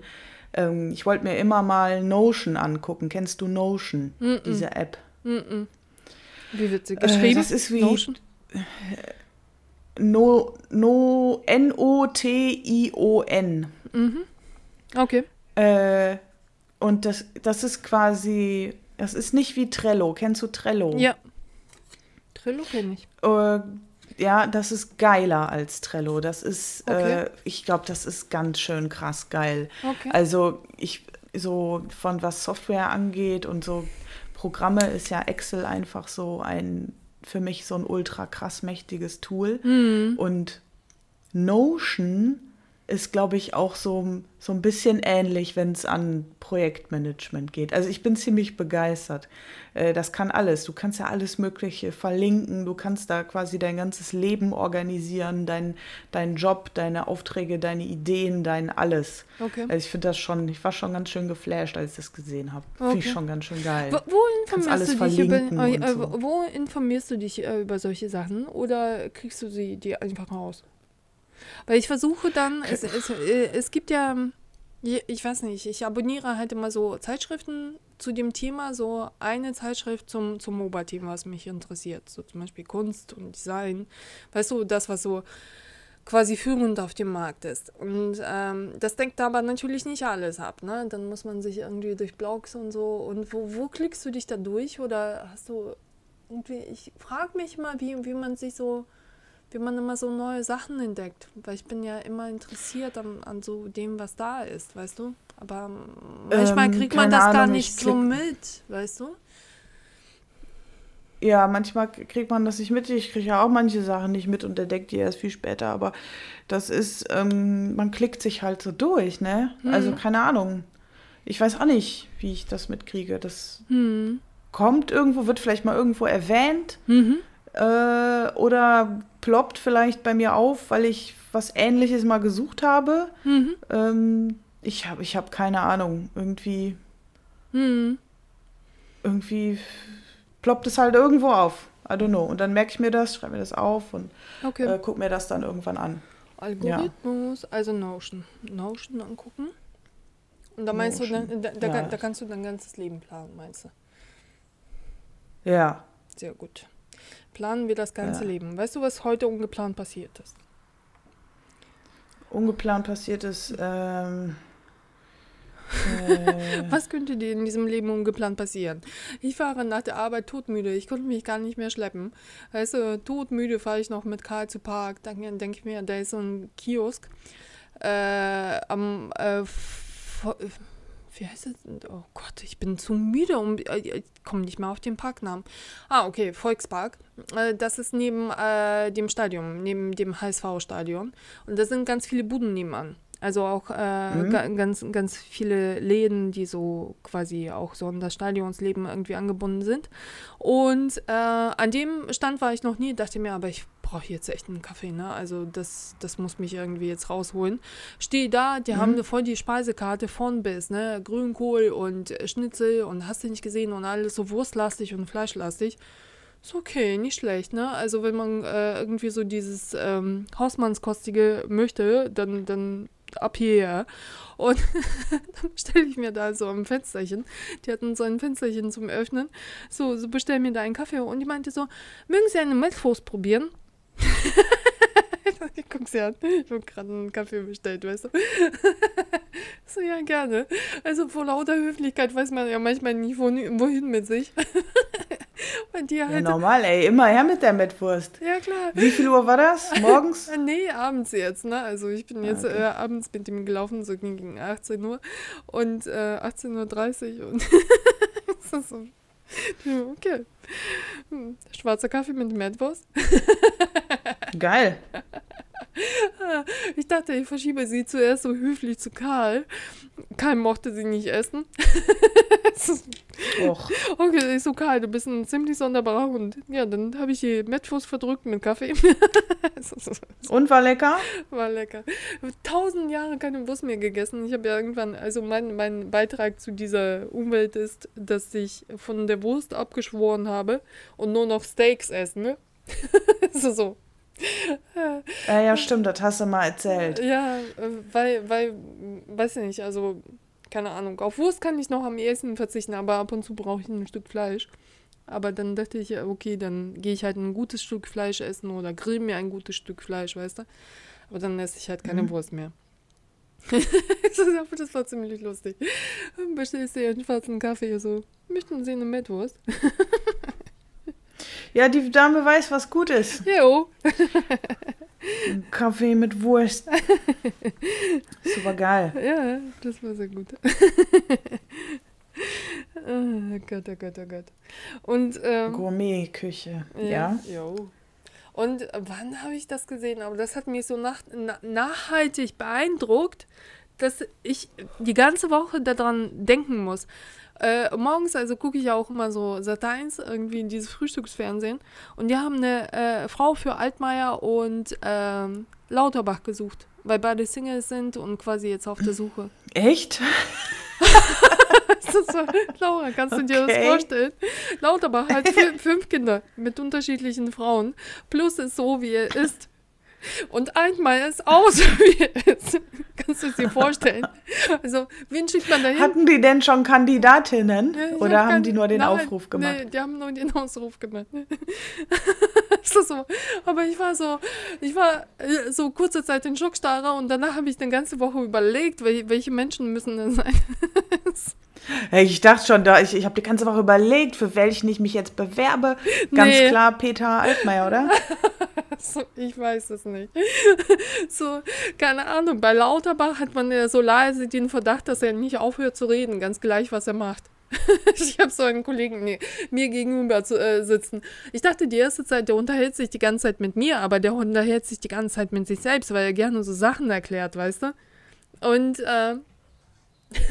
[SPEAKER 2] Ähm, ich wollte mir immer mal Notion angucken. Kennst du Notion,
[SPEAKER 1] Mhm.
[SPEAKER 2] diese App?
[SPEAKER 1] Wie wird sie
[SPEAKER 2] Äh,
[SPEAKER 1] geschrieben?
[SPEAKER 2] das ist wie-
[SPEAKER 1] Notion?
[SPEAKER 2] No, no, N-O-T-I-O-N.
[SPEAKER 1] Okay.
[SPEAKER 2] Äh, und das, das ist quasi, das ist nicht wie Trello. Kennst du Trello?
[SPEAKER 1] Ja. Trello kenne ich.
[SPEAKER 2] Äh, ja, das ist geiler als Trello. Das ist,
[SPEAKER 1] Okay.
[SPEAKER 2] äh, ich glaube, das ist ganz schön krass geil.
[SPEAKER 1] Okay.
[SPEAKER 2] Also ich, so von was Software angeht und so Programme ist ja Excel einfach so ein, für mich so ein ultra krass mächtiges Tool.
[SPEAKER 1] Mhm.
[SPEAKER 2] Und Notion ist, glaube ich, auch so, so ein bisschen ähnlich, wenn es an Projektmanagement geht. Also ich bin ziemlich begeistert. Äh, das kann alles. Du kannst ja alles Mögliche verlinken. Du kannst da quasi dein ganzes Leben organisieren, dein, deinen Job, deine Aufträge, deine Ideen, dein alles. Okay. Also ich finde das schon, ich war schon ganz schön geflasht, als ich das gesehen habe. Okay. Finde ich schon ganz schön geil.
[SPEAKER 1] Wo, wo informierst du dich über, äh, so. wo informierst du dich äh, über solche Sachen oder kriegst du sie dir einfach raus? Weil ich versuche dann, es, es, äh, es gibt ja, ich weiß nicht, ich abonniere halt immer so Zeitschriften zu dem Thema, so eine Zeitschrift zum, zum MOBA-Team, was mich interessiert. So zum Beispiel Kunst und Design. Weißt du, das, was so quasi führend auf dem Markt ist. Und ähm, das denkt aber natürlich nicht alles ab. Ne? Dann muss man sich irgendwie durch Blogs und so. Und wo, wo klickst du dich da durch? Oder hast du irgendwie, ich frage mich mal, wie, wie man sich so wie man immer so neue Sachen entdeckt. Weil ich bin ja immer interessiert an, an so dem, was da ist, weißt du? Aber manchmal ähm, kriegt man das Ahnung, gar nicht so mit, weißt du?
[SPEAKER 2] Ja, manchmal kriegt man das nicht mit. Ich kriege ja auch manche Sachen nicht mit und entdeckt die erst viel später. Aber das ist, ähm, man klickt sich halt so durch, ne? Mhm. Also keine Ahnung. Ich weiß auch nicht, wie ich das mitkriege. Das mhm. kommt irgendwo, wird vielleicht mal irgendwo erwähnt. Mhm. Äh, oder ploppt vielleicht bei mir auf, weil ich was Ähnliches mal gesucht habe. Mhm. Ähm, ich habe ich hab keine Ahnung. Irgendwie. Mhm. Irgendwie ploppt es halt irgendwo auf. I don't know. Und dann merke ich mir das, schreibe mir das auf und okay. äh, gucke mir das dann irgendwann an.
[SPEAKER 1] Algorithmus, ja. also Notion. Notion angucken. Und da meinst Notion. du, da, da, ja. da kannst du dein ganzes Leben planen, meinst du?
[SPEAKER 2] Ja.
[SPEAKER 1] Sehr gut planen wir das ganze ja. Leben. Weißt du, was heute ungeplant passiert ist?
[SPEAKER 2] Ungeplant passiert ist. Ähm,
[SPEAKER 1] äh, was könnte dir in diesem Leben ungeplant passieren? Ich fahre nach der Arbeit todmüde. Ich konnte mich gar nicht mehr schleppen. Weißt du, todmüde fahre ich noch mit Karl zu Park. Dann denke ich mir, da ist so ein Kiosk äh, am äh, wie heißt das? Oh Gott, ich bin zu müde, um, äh, ich komme nicht mehr auf den Parknamen. Ah, okay, Volkspark. Äh, das ist neben äh, dem Stadion, neben dem HSV-Stadion. Und da sind ganz viele Buden nebenan. Also auch äh, mhm. ganz, ganz viele Läden, die so quasi auch so an das Stadionsleben irgendwie angebunden sind. Und äh, an dem Stand war ich noch nie, dachte mir, aber ich brauche jetzt echt einen Kaffee, ne? Also das, das muss mich irgendwie jetzt rausholen. Stehe da, die mhm. haben voll die Speisekarte von bis, ne? Grünkohl und Schnitzel und hast du nicht gesehen und alles so wurstlastig und fleischlastig. Ist okay, nicht schlecht, ne? Also wenn man äh, irgendwie so dieses ähm, Hausmannskostige möchte, dann, dann ab hierher. Und dann stelle ich mir da so ein Fensterchen. Die hatten so ein Fensterchen zum Öffnen. So, so bestell mir da einen Kaffee. Und die meinte so, mögen Sie eine Mettwurst probieren? ich guck sie an. Ich habe gerade einen Kaffee bestellt, weißt du? so, ja, gerne. Also vor lauter Höflichkeit weiß man ja manchmal nicht, wohin mit sich.
[SPEAKER 2] Bei dir halt. Ja, normal, ey, immer her mit der Mettwurst.
[SPEAKER 1] Ja, klar.
[SPEAKER 2] Wie viel Uhr war das? Morgens?
[SPEAKER 1] nee, abends jetzt, ne? Also ich bin jetzt ah, okay. äh, abends mit ihm gelaufen, so gegen 18 Uhr und äh, 18.30 Uhr und das ist so. Okay. Hm, schwarzer Kaffee mit Mettwurst.
[SPEAKER 2] Geil.
[SPEAKER 1] Ich dachte, ich verschiebe sie zuerst so höflich zu Karl. Karl mochte sie nicht essen. Och. Okay, ich so, Karl, du bist ein ziemlich sonderbarer Hund. Ja, dann habe ich die Mettwurst verdrückt mit Kaffee.
[SPEAKER 2] Und war lecker?
[SPEAKER 1] War lecker. Tausend Jahre keine Wurst mehr gegessen. Ich habe ja irgendwann, also mein, mein Beitrag zu dieser Umwelt ist, dass ich von der Wurst abgeschworen habe und nur noch Steaks essen. Ne? so, so.
[SPEAKER 2] Ja, ja, stimmt, das hast du mal erzählt.
[SPEAKER 1] Ja, weil, weil, weiß ich nicht, also, keine Ahnung. Auf Wurst kann ich noch am ehesten verzichten, aber ab und zu brauche ich ein Stück Fleisch. Aber dann dachte ich, okay, dann gehe ich halt ein gutes Stück Fleisch essen oder grill mir ein gutes Stück Fleisch, weißt du? Aber dann esse ich halt keine mhm. Wurst mehr. das war ziemlich lustig. Bestellst du einen schwarzen Kaffee, so, möchten Sie eine Mettwurst?
[SPEAKER 2] Ja, die Dame weiß, was gut ist.
[SPEAKER 1] Jo.
[SPEAKER 2] Kaffee mit Wurst. Super geil.
[SPEAKER 1] Ja, das war sehr gut. oh Gott, oh Gott, oh Gott. Und, ähm,
[SPEAKER 2] Gourmet-Küche, ja.
[SPEAKER 1] ja. Und wann habe ich das gesehen? Aber das hat mich so nach, na, nachhaltig beeindruckt, dass ich die ganze Woche daran denken muss. Äh, morgens, also gucke ich auch immer so Sat 1, irgendwie in dieses Frühstücksfernsehen. Und die haben eine äh, Frau für Altmaier und ähm, Lauterbach gesucht, weil beide Singles sind und quasi jetzt auf der Suche.
[SPEAKER 2] Echt?
[SPEAKER 1] so, Laura, kannst du dir das vorstellen? Lauterbach hat fünf Kinder mit unterschiedlichen Frauen. Plus ist so, wie er ist. Und einmal ist aus, wie es Kannst du es dir vorstellen? Also, wen schickt man da hin?
[SPEAKER 2] Hatten die denn schon Kandidatinnen? Ja, oder hab haben die nur den nein, Aufruf gemacht?
[SPEAKER 1] Nee, die haben nur den Ausruf gemacht. so. Aber ich war so, ich war äh, so kurze Zeit in Schockstarre und danach habe ich eine ganze Woche überlegt, welche Menschen müssen das sein.
[SPEAKER 2] Ich dachte schon, da ich, ich habe die ganze Woche überlegt, für welchen ich mich jetzt bewerbe. Ganz nee. klar Peter Altmaier, oder?
[SPEAKER 1] so, ich weiß es nicht. so, keine Ahnung. Bei Lauterbach hat man ja so leise den Verdacht, dass er nicht aufhört zu reden, ganz gleich, was er macht. ich habe so einen Kollegen nee, mir gegenüber zu, äh, sitzen. Ich dachte die erste Zeit, der unterhält sich die ganze Zeit mit mir, aber der unterhält sich die ganze Zeit mit sich selbst, weil er gerne so Sachen erklärt, weißt du? Und äh,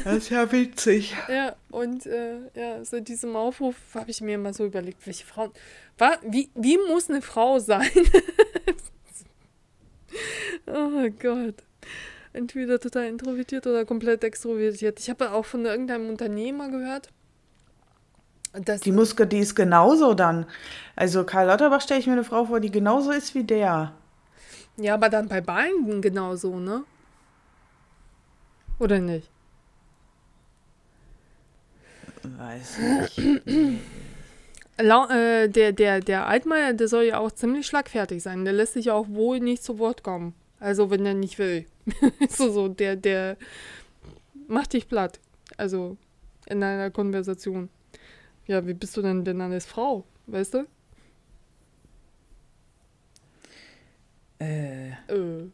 [SPEAKER 2] das ist ja witzig.
[SPEAKER 1] ja, und äh, ja, so diesem Aufruf habe ich mir immer so überlegt, welche Frauen. War, wie, wie muss eine Frau sein? oh Gott. Entweder total introvertiert oder komplett extrovertiert. Ich habe auch von irgendeinem Unternehmer gehört.
[SPEAKER 2] Dass die Muske, die ist genauso dann. Also Karl Lauterbach stelle ich mir eine Frau vor, die genauso ist wie der.
[SPEAKER 1] Ja, aber dann bei beiden genauso, ne? Oder nicht?
[SPEAKER 2] Weiß nicht.
[SPEAKER 1] La äh, der, der, der Altmaier, der soll ja auch ziemlich schlagfertig sein. Der lässt sich auch wohl nicht zu Wort kommen. Also, wenn er nicht will. so, so, der, der macht dich platt. Also, in einer Konversation. Ja, wie bist du denn denn als Frau? Weißt du?
[SPEAKER 2] Äh. Äh.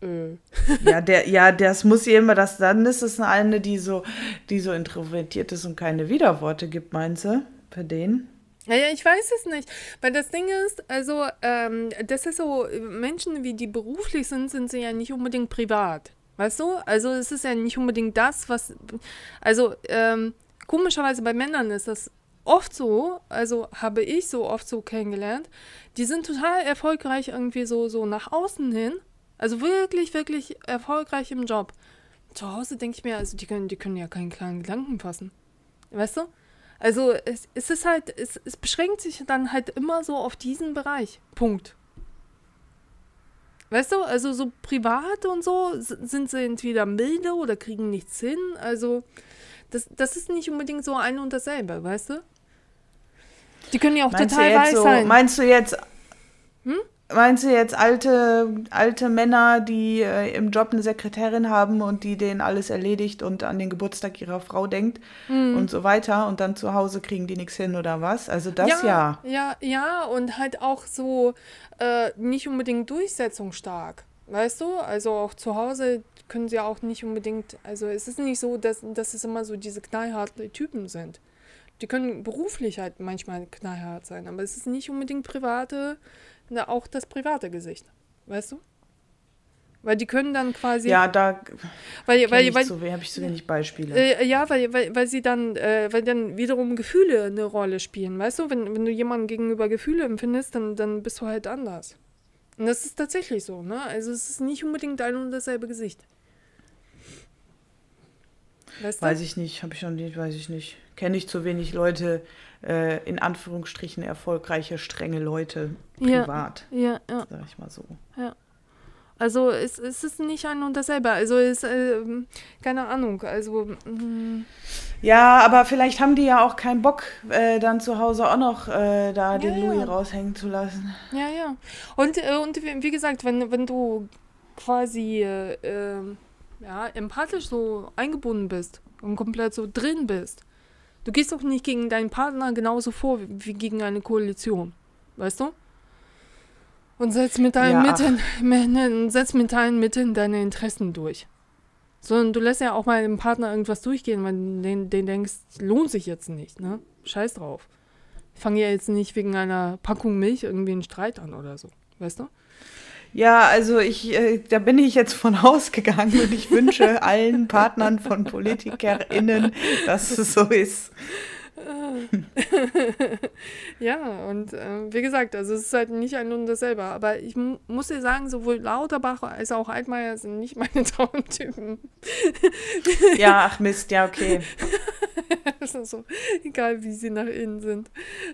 [SPEAKER 2] Äh. Ja, der, ja, das muss ja immer das, dann ist es eine, die so, die so introvertiert ist und keine Widerworte gibt, meinst du? Bei denen?
[SPEAKER 1] Naja, ich weiß es nicht. Weil das Ding ist, also, ähm, das ist so, Menschen, wie die beruflich sind, sind sie ja nicht unbedingt privat. Weißt du? Also, es ist ja nicht unbedingt das, was. Also, ähm, komischerweise bei Männern ist das oft so, also habe ich so oft so kennengelernt, die sind total erfolgreich irgendwie so, so nach außen hin also wirklich, wirklich erfolgreich im Job. Zu Hause denke ich mir, also die können, die können ja keinen klaren Gedanken fassen. Weißt du? Also es, es ist halt, es, es beschränkt sich dann halt immer so auf diesen Bereich. Punkt. Weißt du, also so privat und so sind sie entweder milde oder kriegen nichts hin. Also das, das ist nicht unbedingt so ein und dasselbe, weißt du? Die können ja auch meinst total weiß
[SPEAKER 2] so,
[SPEAKER 1] sein.
[SPEAKER 2] Meinst du jetzt, hm? Meinst du jetzt alte, alte Männer, die äh, im Job eine Sekretärin haben und die denen alles erledigt und an den Geburtstag ihrer Frau denkt mhm. und so weiter und dann zu Hause kriegen die nichts hin oder was? Also das
[SPEAKER 1] ja. Ja, ja, ja und halt auch so äh, nicht unbedingt durchsetzungsstark. Weißt du? Also auch zu Hause können sie auch nicht unbedingt, also es ist nicht so, dass, dass es immer so diese knallharten Typen sind. Die können beruflich halt manchmal knallhart sein, aber es ist nicht unbedingt private na, auch das private Gesicht. Weißt du? Weil die können dann quasi.
[SPEAKER 2] Ja, da weil, weil, weil, so, habe ich so wenig Beispiele.
[SPEAKER 1] Äh, ja, weil, weil, weil sie dann, äh, weil dann wiederum Gefühle eine Rolle spielen. Weißt du, wenn, wenn du jemandem gegenüber Gefühle empfindest, dann, dann bist du halt anders. Und das ist tatsächlich so, ne? Also es ist nicht unbedingt ein und dasselbe Gesicht.
[SPEAKER 2] Weißt du? Weiß ich nicht, habe ich noch nicht, weiß ich nicht. Kenne ich zu wenig Leute, äh, in Anführungsstrichen erfolgreiche, strenge Leute privat.
[SPEAKER 1] Ja, ja. ja.
[SPEAKER 2] Sag ich mal so.
[SPEAKER 1] Ja. Also es, es ist nicht ein und dasselbe. Also es äh, keine Ahnung. Also
[SPEAKER 2] mh. ja, aber vielleicht haben die ja auch keinen Bock, äh, dann zu Hause auch noch äh, da ja, den Louis raushängen zu lassen.
[SPEAKER 1] Ja, ja. Und, äh, und wie gesagt, wenn, wenn du quasi äh, ähm, ja, empathisch so eingebunden bist und komplett so drin bist, Du gehst doch nicht gegen deinen Partner genauso vor wie gegen eine Koalition. Weißt du? Und setz mit deinen ja, Mitteln, setz mit deinen Mitteln deine Interessen durch. Sondern du lässt ja auch mal dem Partner irgendwas durchgehen, weil du den, den denkst, lohnt sich jetzt nicht, ne? Scheiß drauf. Ich fange ja jetzt nicht wegen einer Packung Milch irgendwie einen Streit an oder so. weißt du?
[SPEAKER 2] Ja, also ich, äh, da bin ich jetzt von ausgegangen und ich wünsche allen Partnern von PolitikerInnen, dass es so ist.
[SPEAKER 1] ja, und äh, wie gesagt, also es ist halt nicht ein und dasselbe. Aber ich muss dir sagen, sowohl Lauterbach als auch Altmaier sind nicht meine Traumtypen.
[SPEAKER 2] ja, ach Mist, ja, okay.
[SPEAKER 1] so, egal wie sie nach innen sind.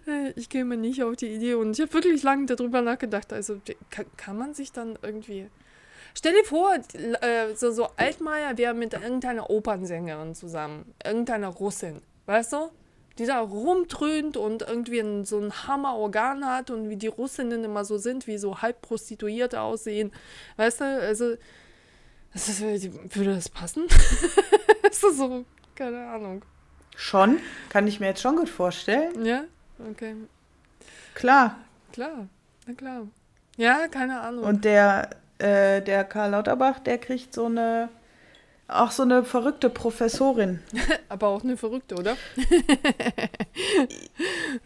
[SPEAKER 1] Äh, ich käme nicht auf die Idee und ich habe wirklich lange darüber nachgedacht. Also kann, kann man sich dann irgendwie. Stell dir vor, äh, so, so Altmaier wäre mit irgendeiner Opernsängerin zusammen, irgendeiner Russin, weißt du? Die da rumtrönt und irgendwie ein, so ein Hammerorgan hat und wie die Russinnen immer so sind, wie so halb Prostituierte aussehen. Weißt du, also das ist, würde das passen? ist das so, keine Ahnung.
[SPEAKER 2] Schon? Kann ich mir jetzt schon gut vorstellen.
[SPEAKER 1] Ja? Okay.
[SPEAKER 2] Klar.
[SPEAKER 1] Klar, na klar. Ja, keine Ahnung.
[SPEAKER 2] Und der, äh, der Karl Lauterbach, der kriegt so eine auch so eine verrückte Professorin.
[SPEAKER 1] Aber auch eine verrückte, oder?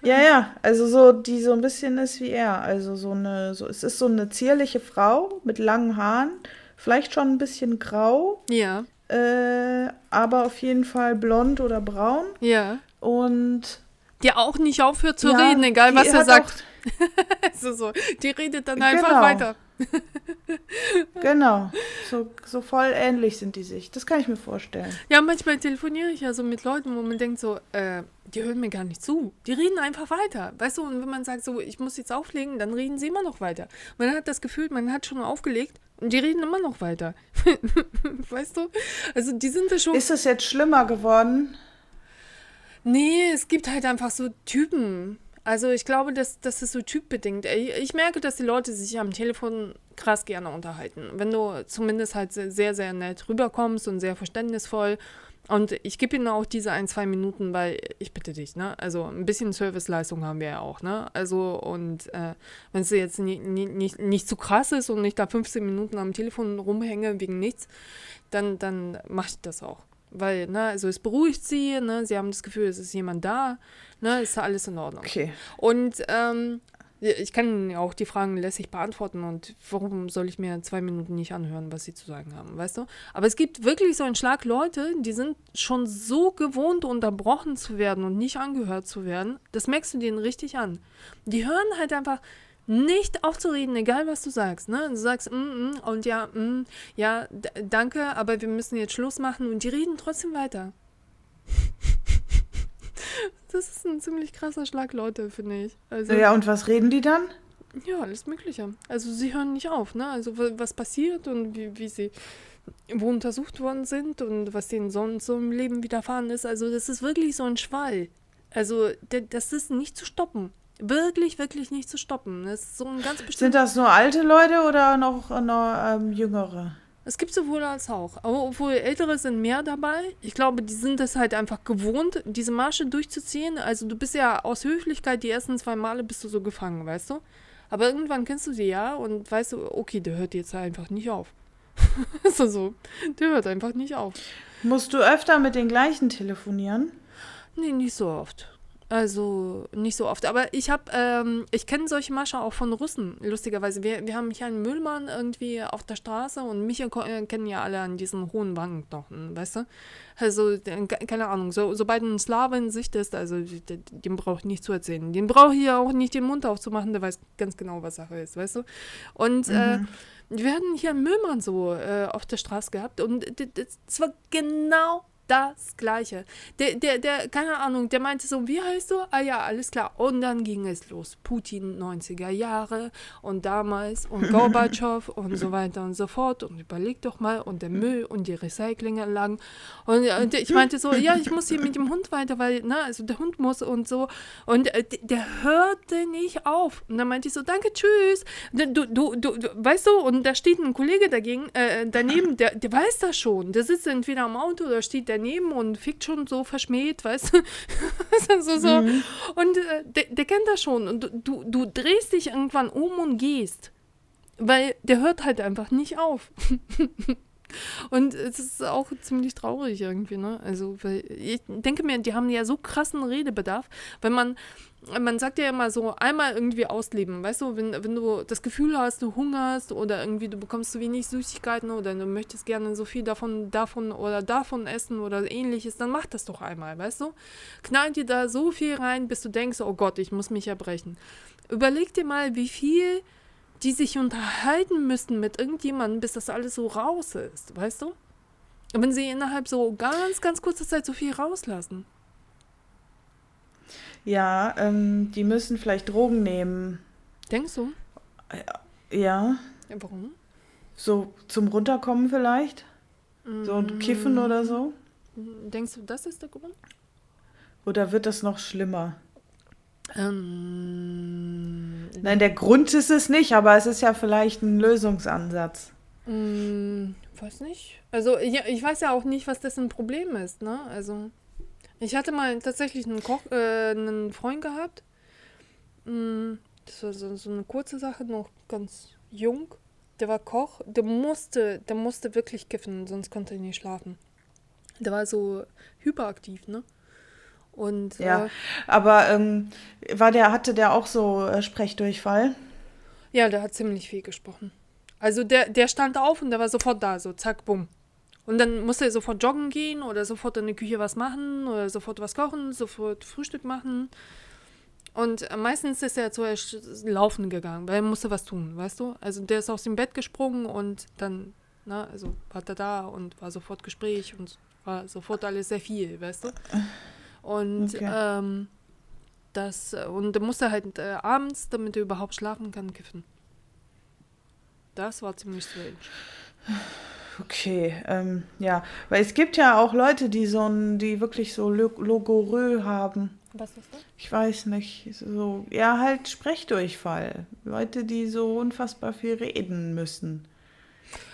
[SPEAKER 2] ja, ja, also so, die so ein bisschen ist wie er. Also so eine, so, es ist so eine zierliche Frau mit langen Haaren, vielleicht schon ein bisschen grau.
[SPEAKER 1] Ja.
[SPEAKER 2] Äh, aber auf jeden Fall blond oder braun.
[SPEAKER 1] Ja.
[SPEAKER 2] Und.
[SPEAKER 1] Die auch nicht aufhört zu ja, reden, egal was er sagt. so, so. Die redet dann einfach genau. weiter.
[SPEAKER 2] genau. So, so voll ähnlich sind die sich. Das kann ich mir vorstellen.
[SPEAKER 1] Ja, manchmal telefoniere ich ja so mit Leuten, wo man denkt so, äh, die hören mir gar nicht zu. Die reden einfach weiter. Weißt du, und wenn man sagt so, ich muss jetzt auflegen, dann reden sie immer noch weiter. Man hat das Gefühl, man hat schon aufgelegt und die reden immer noch weiter. weißt du? Also die sind da schon.
[SPEAKER 2] Ist es jetzt schlimmer geworden?
[SPEAKER 1] Nee, es gibt halt einfach so Typen. Also ich glaube, dass das ist so typbedingt. Ich merke, dass die Leute sich am Telefon krass gerne unterhalten. Wenn du zumindest halt sehr, sehr nett rüberkommst und sehr verständnisvoll. Und ich gebe ihnen auch diese ein, zwei Minuten, weil ich bitte dich, ne? Also ein bisschen Serviceleistung haben wir ja auch, ne? Also und äh, wenn es jetzt nie, nie, nicht, nicht zu krass ist und ich da 15 Minuten am Telefon rumhänge wegen nichts, dann, dann mache ich das auch. Weil, ne, also es beruhigt sie, ne, sie haben das Gefühl, es ist jemand da, ne, ist alles in Ordnung.
[SPEAKER 2] Okay.
[SPEAKER 1] Und ähm, ich kann auch die Fragen lässig beantworten und warum soll ich mir zwei Minuten nicht anhören, was sie zu sagen haben, weißt du? Aber es gibt wirklich so einen Schlag Leute, die sind schon so gewohnt, unterbrochen zu werden und nicht angehört zu werden. Das merkst du denen richtig an. Die hören halt einfach nicht aufzureden, egal was du sagst. Ne? Du sagst, mm, mm, und ja, mm, ja, danke, aber wir müssen jetzt Schluss machen und die reden trotzdem weiter. Das ist ein ziemlich krasser Schlag, Leute, finde ich.
[SPEAKER 2] Also, ja, und was reden die dann?
[SPEAKER 1] Ja, alles Mögliche. Also sie hören nicht auf, ne? Also was passiert und wie, wie sie wo untersucht worden sind und was denen sonst so im Leben widerfahren ist. Also das ist wirklich so ein Schwall. Also das ist nicht zu stoppen wirklich, wirklich nicht zu stoppen. Das ist so ein ganz
[SPEAKER 2] Sind das nur alte Leute oder noch, noch ähm, jüngere?
[SPEAKER 1] Es gibt sowohl als auch. Aber obwohl Ältere sind mehr dabei. Ich glaube, die sind es halt einfach gewohnt, diese Marsche durchzuziehen. Also du bist ja aus Höflichkeit die ersten zwei Male bist du so gefangen, weißt du? Aber irgendwann kennst du sie ja und weißt du, okay, der hört jetzt einfach nicht auf. ist so. Der hört einfach nicht auf.
[SPEAKER 2] Musst du öfter mit den gleichen telefonieren?
[SPEAKER 1] Nee, nicht so oft. Also nicht so oft. Aber ich habe, ähm, ich kenne solche Mascher auch von Russen, lustigerweise. Wir, wir haben hier einen Müllmann irgendwie auf der Straße und mich äh, kennen ja alle an diesen hohen Wangenknochen, weißt du? Also, keine Ahnung, so, sobald ein Slave in Sicht ist, also dem brauche ich nicht zu erzählen. Den brauche ich ja auch nicht den Mund aufzumachen, der weiß ganz genau, was Sache ist, weißt du? Und äh, mhm. äh, wir hatten hier einen Müllmann so äh, auf der Straße gehabt und das war genau das Gleiche. Der, der, der, keine Ahnung, der meinte so, wie heißt du? Ah ja, alles klar. Und dann ging es los. Putin 90er Jahre und damals und Gorbatschow und so weiter und so fort. Und überleg doch mal und der Müll und die Recyclinganlagen. Und, und ich meinte so, ja, ich muss hier mit dem Hund weiter, weil, na, also der Hund muss und so. Und äh, der hörte nicht auf. Und dann meinte ich so, danke, tschüss. Du, du, du, du weißt du, und da steht ein Kollege dagegen, äh, daneben, der, der weiß das schon. Der sitzt entweder am Auto oder steht der daneben und fickt schon so verschmäht, weißt du? so, so. Mhm. Und äh, der, der, kennt das schon. Und du, du drehst dich irgendwann um und gehst. Weil der hört halt einfach nicht auf. Und es ist auch ziemlich traurig irgendwie, ne? Also, weil ich denke mir, die haben ja so krassen Redebedarf, wenn man, man sagt ja immer so, einmal irgendwie ausleben, weißt du, wenn, wenn du das Gefühl hast, du hungerst oder irgendwie du bekommst zu wenig Süßigkeiten oder du möchtest gerne so viel davon, davon oder davon essen oder ähnliches, dann mach das doch einmal, weißt du? Knall dir da so viel rein, bis du denkst, oh Gott, ich muss mich erbrechen. Überleg dir mal, wie viel die sich unterhalten müssten mit irgendjemandem, bis das alles so raus ist, weißt du? Wenn sie innerhalb so ganz, ganz kurzer Zeit so viel rauslassen.
[SPEAKER 2] Ja, ähm, die müssen vielleicht Drogen nehmen.
[SPEAKER 1] Denkst du?
[SPEAKER 2] Ja.
[SPEAKER 1] ja warum?
[SPEAKER 2] So zum Runterkommen vielleicht? So ein Kiffen
[SPEAKER 1] Mm.
[SPEAKER 2] oder so?
[SPEAKER 1] Denkst du, das ist der Grund?
[SPEAKER 2] Oder wird das noch schlimmer?
[SPEAKER 1] Ähm,
[SPEAKER 2] Nein, der Grund ist es nicht, aber es ist ja vielleicht ein Lösungsansatz.
[SPEAKER 1] Mm, weiß nicht. Also ja, ich weiß ja auch nicht, was das ein Problem ist, ne? Also ich hatte mal tatsächlich einen Koch, äh, einen Freund gehabt. Mm, das war so, so eine kurze Sache, noch ganz jung. Der war Koch, der musste, der musste wirklich kiffen, sonst konnte er nicht schlafen. Der war so hyperaktiv, ne? Und
[SPEAKER 2] Ja,
[SPEAKER 1] äh,
[SPEAKER 2] aber ähm, war der, hatte der auch so äh, Sprechdurchfall?
[SPEAKER 1] Ja, der hat ziemlich viel gesprochen. Also der, der stand auf und der war sofort da, so zack, bumm. Und dann musste er sofort joggen gehen oder sofort in der Küche was machen oder sofort was kochen, sofort Frühstück machen. Und meistens ist er zuerst laufen gegangen, weil er musste was tun, weißt du? Also der ist aus dem Bett gesprungen und dann, na, also war er da und war sofort Gespräch und war sofort alles sehr viel, weißt du? Und
[SPEAKER 2] Okay.
[SPEAKER 1] ähm, das, und er musste halt äh, abends, damit er überhaupt schlafen kann, kiffen. Das war ziemlich strange.
[SPEAKER 2] Okay, ähm, ja. Weil es gibt ja auch Leute, die so ein, die wirklich so Lo- Logorö haben.
[SPEAKER 1] Was ist das?
[SPEAKER 2] Ich weiß nicht, so, ja, halt Sprechdurchfall. Leute, die so unfassbar viel reden müssen.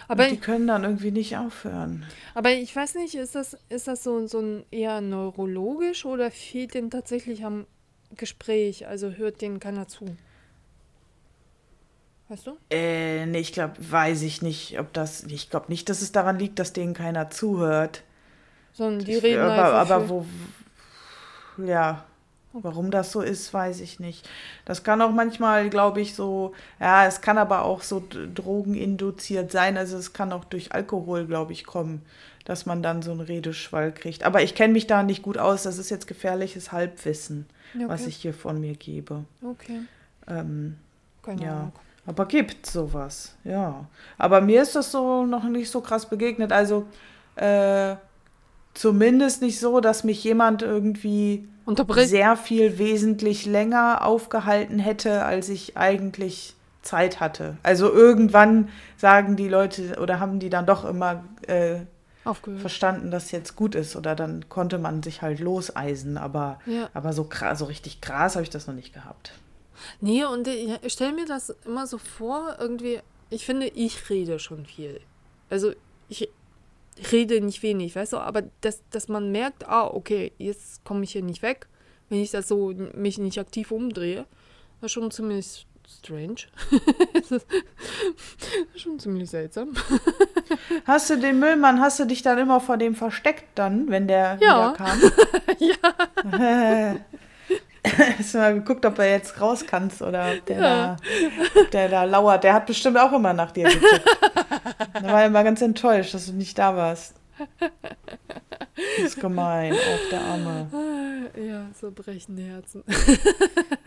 [SPEAKER 1] Aber,
[SPEAKER 2] Und die können dann irgendwie nicht aufhören.
[SPEAKER 1] aber ich weiß nicht, ist das, ist das so, so ein eher neurologisch oder fehlt denen tatsächlich am Gespräch? Also hört denen keiner zu? Weißt du?
[SPEAKER 2] Äh, nee, ich glaube, weiß ich nicht, ob das, ich glaube nicht, dass es daran liegt, dass denen keiner zuhört.
[SPEAKER 1] Sondern die
[SPEAKER 2] Ich-
[SPEAKER 1] reden
[SPEAKER 2] aber,
[SPEAKER 1] einfach
[SPEAKER 2] aber wo, ja, warum das so ist, weiß ich nicht. Das kann auch manchmal, glaube ich, so, ja, es kann aber auch so drogeninduziert sein. Also es kann auch durch Alkohol, glaube ich, kommen, dass man dann so einen Redeschwall kriegt. Aber ich kenne mich da nicht gut aus. Das ist jetzt gefährliches Halbwissen,
[SPEAKER 1] Ja,
[SPEAKER 2] was
[SPEAKER 1] okay.
[SPEAKER 2] ich hier von mir gebe.
[SPEAKER 1] Okay,
[SPEAKER 2] Ähm,
[SPEAKER 1] keine
[SPEAKER 2] Ja.
[SPEAKER 1] Ahnung.
[SPEAKER 2] Aber gibt sowas, ja. Aber mir ist das so noch nicht so krass begegnet. Also äh, zumindest nicht so, dass mich jemand irgendwie sehr viel wesentlich länger aufgehalten hätte, als ich eigentlich Zeit hatte. Also irgendwann sagen die Leute oder haben die dann doch immer äh, verstanden, dass jetzt gut ist oder dann konnte man sich halt loseisen. Aber,
[SPEAKER 1] Ja.
[SPEAKER 2] aber so, so richtig krass habe ich das noch nicht gehabt.
[SPEAKER 1] Nee, und ich stelle mir das immer so vor, irgendwie, ich finde, ich rede schon viel. Also ich rede nicht wenig, weißt du, aber dass, dass man merkt, ah, okay, jetzt komme ich hier nicht weg, wenn ich das so mich nicht aktiv umdrehe, das ist schon ziemlich strange. das ist schon ziemlich seltsam.
[SPEAKER 2] Hast du den Müllmann, hast du dich dann immer vor dem versteckt dann, wenn der
[SPEAKER 1] Ja.
[SPEAKER 2] wieder kam?
[SPEAKER 1] ja.
[SPEAKER 2] Hast du mal geguckt, ob er jetzt raus kannst oder ob der,
[SPEAKER 1] Ja.
[SPEAKER 2] da, ob der da lauert? Der hat bestimmt auch immer nach dir geguckt. da war er immer ganz enttäuscht, dass du nicht da warst. Das ist gemein, auch der Arme.
[SPEAKER 1] Ja, so brechende Herzen.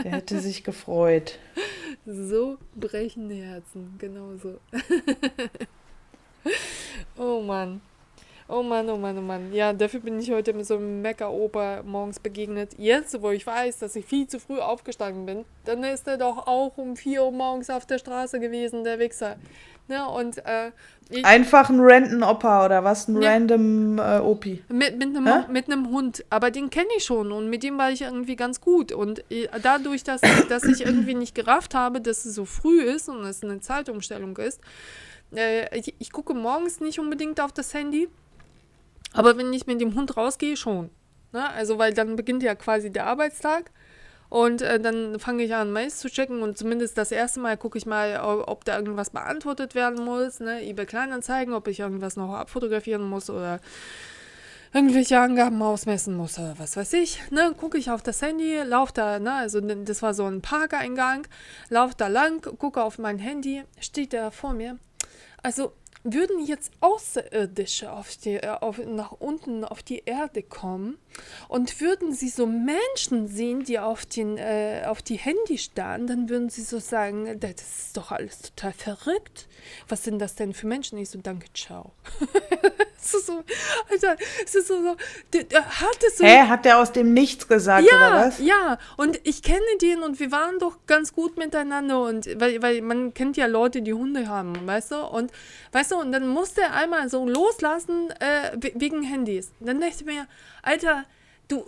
[SPEAKER 2] Der hätte sich gefreut.
[SPEAKER 1] So brechende Herzen, genau so. oh Mann. Oh Mann, oh Mann, oh Mann. Ja, dafür bin ich heute mit so einem Mecker-Opa morgens begegnet. Jetzt, wo ich weiß, dass ich viel zu früh aufgestanden bin, dann ist er doch auch um 4 Uhr morgens auf der Straße gewesen, der Wichser. Ne, und äh, ich,
[SPEAKER 2] Einfach ein random Opa oder was? Ein
[SPEAKER 1] Ja.
[SPEAKER 2] random äh, Opi.
[SPEAKER 1] mit, mit, einem,
[SPEAKER 2] Hä?
[SPEAKER 1] mit einem Hund, aber den kenne ich schon und mit dem war ich irgendwie ganz gut. Und äh, dadurch, dass, dass ich irgendwie nicht gerafft habe, dass es so früh ist und es eine Zeitumstellung ist, äh, ich, ich gucke morgens nicht unbedingt auf das Handy, aber wenn ich mit dem Hund rausgehe, schon. Ne? Also, weil dann beginnt ja quasi der Arbeitstag Und äh, dann fange ich an, Mails zu checken und zumindest das erste Mal gucke ich mal, ob, da irgendwas beantwortet werden muss, ne, eBay Kleinanzeigen, ob ich irgendwas noch abfotografieren muss oder irgendwelche Angaben ausmessen muss oder was weiß ich. Ne, gucke ich auf das Handy, laufe da, ne, also das war so ein Parkeingang, laufe da lang, gucke auf mein Handy, steht da vor mir. Also würden jetzt Außerirdische auf die, äh, auf, nach unten auf die Erde kommen und würden sie so Menschen sehen, die auf, den, äh, auf die Handy starren, dann würden sie so sagen, das ist doch alles total verrückt. Was sind das denn für Menschen? Ich so, danke, ciao. es ist so, Alter, es ist so, so der, der hat es so.
[SPEAKER 2] Hä, hat der aus dem Nichts gesagt,
[SPEAKER 1] ja,
[SPEAKER 2] oder was?
[SPEAKER 1] Ja, und ich kenne den und wir waren doch ganz gut miteinander und, weil, weil man kennt ja Leute, die Hunde haben, weißt du, und, weißt du, und dann musste er einmal so loslassen äh, wegen Handys. Dann dachte ich mir, Alter, du,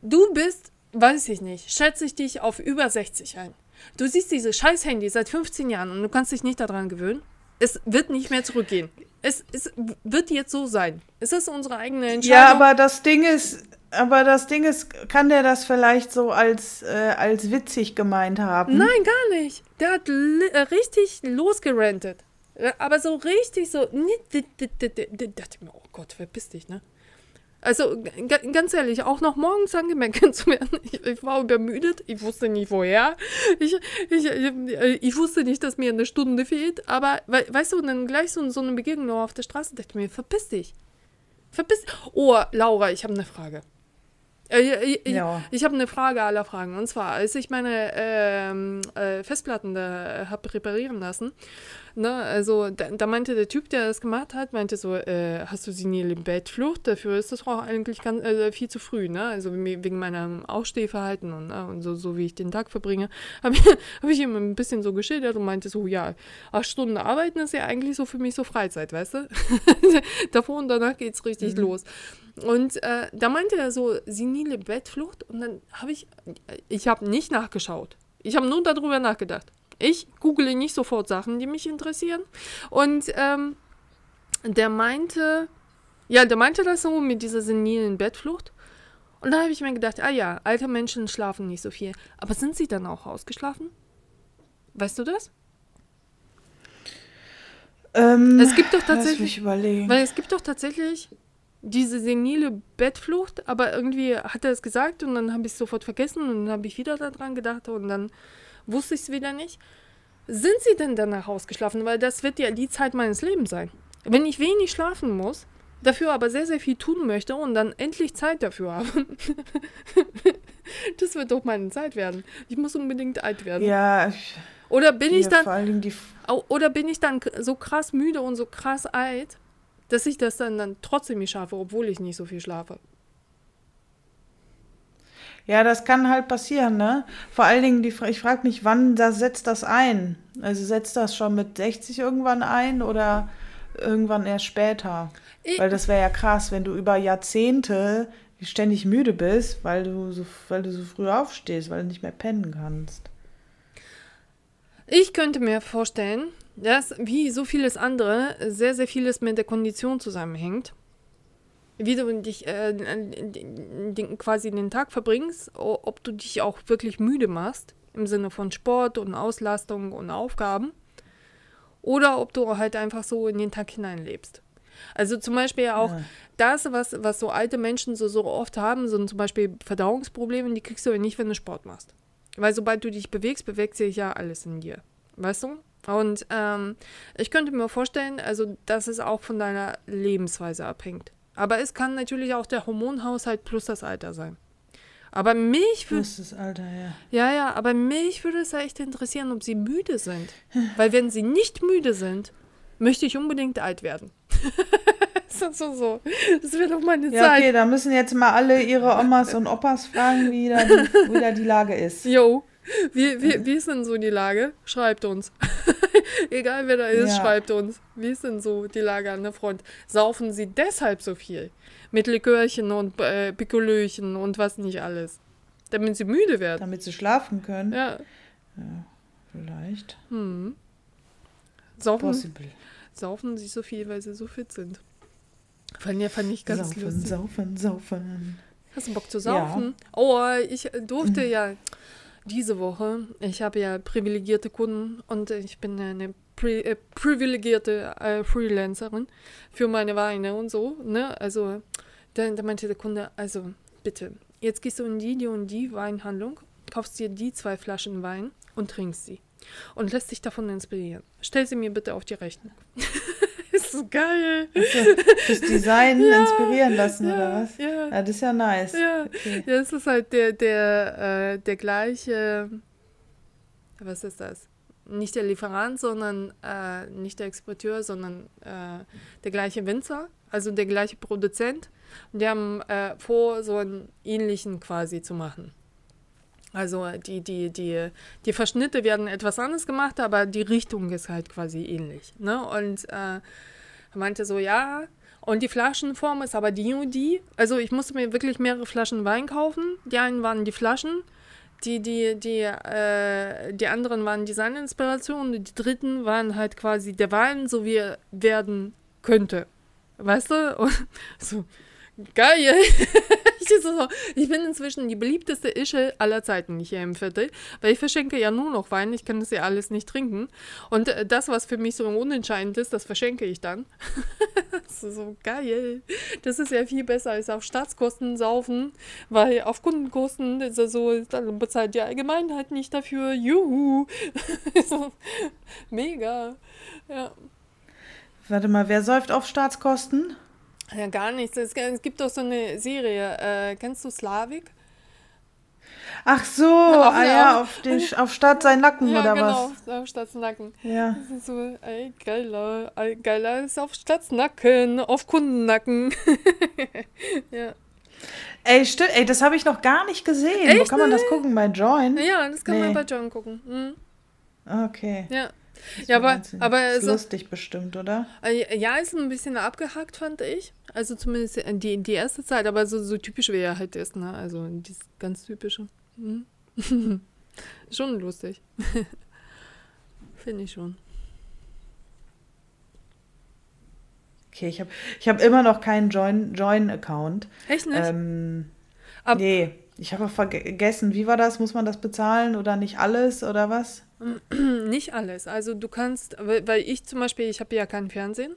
[SPEAKER 1] du bist, weiß ich nicht, schätze ich dich auf über 60 ein. Du siehst diese scheiß Handy seit 15 Jahren und du kannst dich nicht daran gewöhnen. Es wird nicht mehr zurückgehen. Es, es wird jetzt so sein. Es ist unsere eigene Entscheidung.
[SPEAKER 2] Ja, aber das Ding ist, aber das Ding ist, kann der das vielleicht so als, äh, als witzig gemeint haben?
[SPEAKER 1] Nein, gar nicht. Der hat äh, richtig losgerantet. Äh, aber so richtig so. dachte mir, oh Gott, verpiss dich, ne? Also ganz ehrlich, auch noch morgens angemeckert zu werden. Ich, ich, war übermüdet, ich wusste nicht woher. Ich, ich, ich, wusste nicht, dass mir eine Stunde fehlt. Aber we, weißt du, dann gleich so, so eine Begegnung auf der Straße, dachte ich mir, verpiss dich. Verpiss. Oh, Laura, ich habe eine Frage. Äh, ich, ja. ich habe eine Frage aller Fragen. Und zwar, als ich meine ähm, äh, Festplatten da habe reparieren lassen, Ne? Also da, da, meinte der Typ, der das gemacht hat, meinte so, äh, hast du senile Bettflucht? Dafür ist das auch eigentlich ganz, äh, viel zu früh, ne? Also wegen meinem Aufstehverhalten und, äh, und so, so wie ich den Tag verbringe, habe ich, hab ich ihm ein bisschen so geschildert und meinte so, ja, acht Stunden arbeiten ist ja eigentlich so für mich so Freizeit, weißt du? Davor und danach geht es richtig mhm. los. Und äh, da meinte er so, senile Bettflucht und dann habe ich, ich habe nicht nachgeschaut. Ich habe nur darüber nachgedacht. Ich google nicht sofort Sachen, die mich interessieren. Und ähm, der meinte, ja, der meinte das so mit dieser senilen Bettflucht. Und da habe ich mir gedacht, ah ja, alte Menschen schlafen nicht so viel. Aber sind sie dann auch ausgeschlafen? Weißt du das?
[SPEAKER 2] Ähm, es gibt doch tatsächlich.
[SPEAKER 1] Weil es gibt doch tatsächlich diese senile Bettflucht, aber irgendwie hat er es gesagt und dann habe ich es sofort vergessen und dann habe ich wieder daran gedacht und dann wusste ich es wieder nicht. Sind sie denn danach ausgeschlafen? Weil das wird ja die Zeit meines Lebens sein. Wenn ich wenig schlafen muss, dafür aber sehr, sehr viel tun möchte und dann endlich Zeit dafür habe. das wird doch meine Zeit werden. Ich muss unbedingt alt werden.
[SPEAKER 2] Ja.
[SPEAKER 1] Oder bin ja, ich dann oder bin ich dann so krass müde und so krass alt, dass ich das dann, dann trotzdem nicht schaffe, obwohl ich nicht so viel schlafe.
[SPEAKER 2] Ja, das kann halt passieren, ne? Vor allen Dingen, die, ich frage mich, wann das setzt das ein? Also setzt das schon mit 60 irgendwann ein oder irgendwann erst später? Ich weil das wäre ja krass, wenn du über Jahrzehnte ständig müde bist, weil du so, weil du so früh aufstehst, weil du nicht mehr pennen kannst.
[SPEAKER 1] Ich könnte mir vorstellen, dass wie so vieles andere sehr, sehr vieles mit der Kondition zusammenhängt wie du dich äh, den, quasi den Tag verbringst, ob du dich auch wirklich müde machst, im Sinne von Sport und Auslastung und Aufgaben, oder ob du halt einfach so in den Tag hineinlebst. Also zum Beispiel auch ja. das, was, was so alte Menschen so, so oft haben, sind zum Beispiel Verdauungsprobleme, die kriegst du ja nicht, wenn du Sport machst. Weil sobald du dich bewegst, bewegt sich ja alles in dir. Weißt du? Und ähm, ich könnte mir vorstellen, also dass es auch von deiner Lebensweise abhängt. Aber es kann natürlich auch der Hormonhaushalt plus das Alter sein. Aber mich würde.
[SPEAKER 2] Das Alter, ja.
[SPEAKER 1] Ja, ja, aber mich würde es ja echt interessieren, ob sie müde sind. Weil wenn sie nicht müde sind, möchte ich unbedingt alt werden. das ist so, so. Das wäre doch meine ja, Zeit.
[SPEAKER 2] Okay, da müssen jetzt mal alle ihre Omas und Opas fragen, wie da die, wie da die Lage ist.
[SPEAKER 1] Jo. Wie, wie, wie ist denn so die Lage? Schreibt uns. Egal wer da ist, ja. schreibt uns. Wie ist denn so die Lage an der Front? Saufen sie deshalb so viel? Mit Likörchen und äh, Pikolöchen und was nicht alles. Damit sie müde werden.
[SPEAKER 2] Damit sie schlafen können.
[SPEAKER 1] Ja.
[SPEAKER 2] Ja, vielleicht.
[SPEAKER 1] Hm. Saufen, Possible. saufen sie so viel, weil sie so fit sind. Fand, ja, fand ich ganz
[SPEAKER 2] saufen,
[SPEAKER 1] lustig.
[SPEAKER 2] Saufen, saufen,
[SPEAKER 1] Hast du Bock zu saufen? Ja. Oh, ich durfte ja diese Woche, ich habe ja privilegierte Kunden und ich bin eine pri äh, privilegierte äh, Freelancerin für meine Weine und so. Ne? Also da, da meinte der Kunde, also bitte, jetzt gehst du in die, die und die Weinhandlung, kaufst dir die zwei Flaschen Wein und trinkst sie. Und lässt dich davon inspirieren. Stell sie mir bitte auf die Rechnung. ist so geil.
[SPEAKER 2] Also, das Design ja, inspirieren lassen,
[SPEAKER 1] ja,
[SPEAKER 2] oder was?
[SPEAKER 1] Ja.
[SPEAKER 2] ja, das ist ja nice.
[SPEAKER 1] Ja, okay. ja es ist halt der, der, äh, der gleiche, was ist das? Nicht der Lieferant, sondern äh, nicht der Exporteur, sondern äh, der gleiche Winzer, also der gleiche Produzent. Und die haben äh, vor, so einen ähnlichen quasi zu machen. Also die, die, die, die Verschnitte werden etwas anders gemacht, aber die Richtung ist halt quasi ähnlich. Ne? Und äh, meinte so, ja, und die Flaschenform ist aber die und die. Also ich musste mir wirklich mehrere Flaschen Wein kaufen. Die einen waren die Flaschen, die, die, die, äh, die anderen waren Designinspirationen, die dritten waren halt quasi der Wein, so wie er werden könnte. Weißt du? Und so, geil. ich, so, ich bin inzwischen die beliebteste Ische aller Zeiten hier im Viertel, weil ich verschenke ja nur noch Wein, ich kann das ja alles nicht trinken. Und äh, das, was für mich so unentscheidend ist, das verschenke ich dann. das ist so geil. Das ist ja viel besser als auf Staatskosten saufen, weil auf Kundenkosten ist er so, dann bezahlt die Allgemeinheit nicht dafür. Juhu. Mega. Ja.
[SPEAKER 2] Warte mal, wer säuft auf Staatskosten?
[SPEAKER 1] Ja, gar nichts. Es, es gibt doch so eine Serie. Äh, kennst du Slavik?
[SPEAKER 2] Ach so, auf, ah ja, auf, die, auf Stadt sein Nacken
[SPEAKER 1] ja,
[SPEAKER 2] oder
[SPEAKER 1] genau,
[SPEAKER 2] was?
[SPEAKER 1] auf Stadt Nacken.
[SPEAKER 2] Ja.
[SPEAKER 1] Das ist so, ey, geiler, ey, geiler ist auf Stadt Nacken, auf Kundennacken. ja.
[SPEAKER 2] Ey, stimmt, ey, das habe ich noch gar nicht gesehen.
[SPEAKER 1] Echt?
[SPEAKER 2] Wo kann man das gucken? Bei Join?
[SPEAKER 1] Ja, das kann
[SPEAKER 2] Nee.
[SPEAKER 1] man bei John gucken. Mhm.
[SPEAKER 2] Okay.
[SPEAKER 1] Ja.
[SPEAKER 2] Das
[SPEAKER 1] Ja, aber-
[SPEAKER 2] Wahnsinn.
[SPEAKER 1] aber
[SPEAKER 2] ist
[SPEAKER 1] so-
[SPEAKER 2] lustig bestimmt, oder?
[SPEAKER 1] Äh, Ja, ist ein bisschen abgehackt, fand ich. Also zumindest die, die erste Zeit, aber so, so typisch wie er halt ist, ne? Also dieses ganz typische. Mhm. schon lustig. Finde ich schon.
[SPEAKER 2] Okay, ich habe ich hab immer noch keinen Join- Join-Account.
[SPEAKER 1] Echt nicht?
[SPEAKER 2] ähm,
[SPEAKER 1] Ab-
[SPEAKER 2] nee, ich habe vergessen, wie war das? Muss man das bezahlen oder nicht alles oder was?
[SPEAKER 1] Nicht alles. Also du kannst, weil, ich zum Beispiel, ich habe ja kein Fernsehen.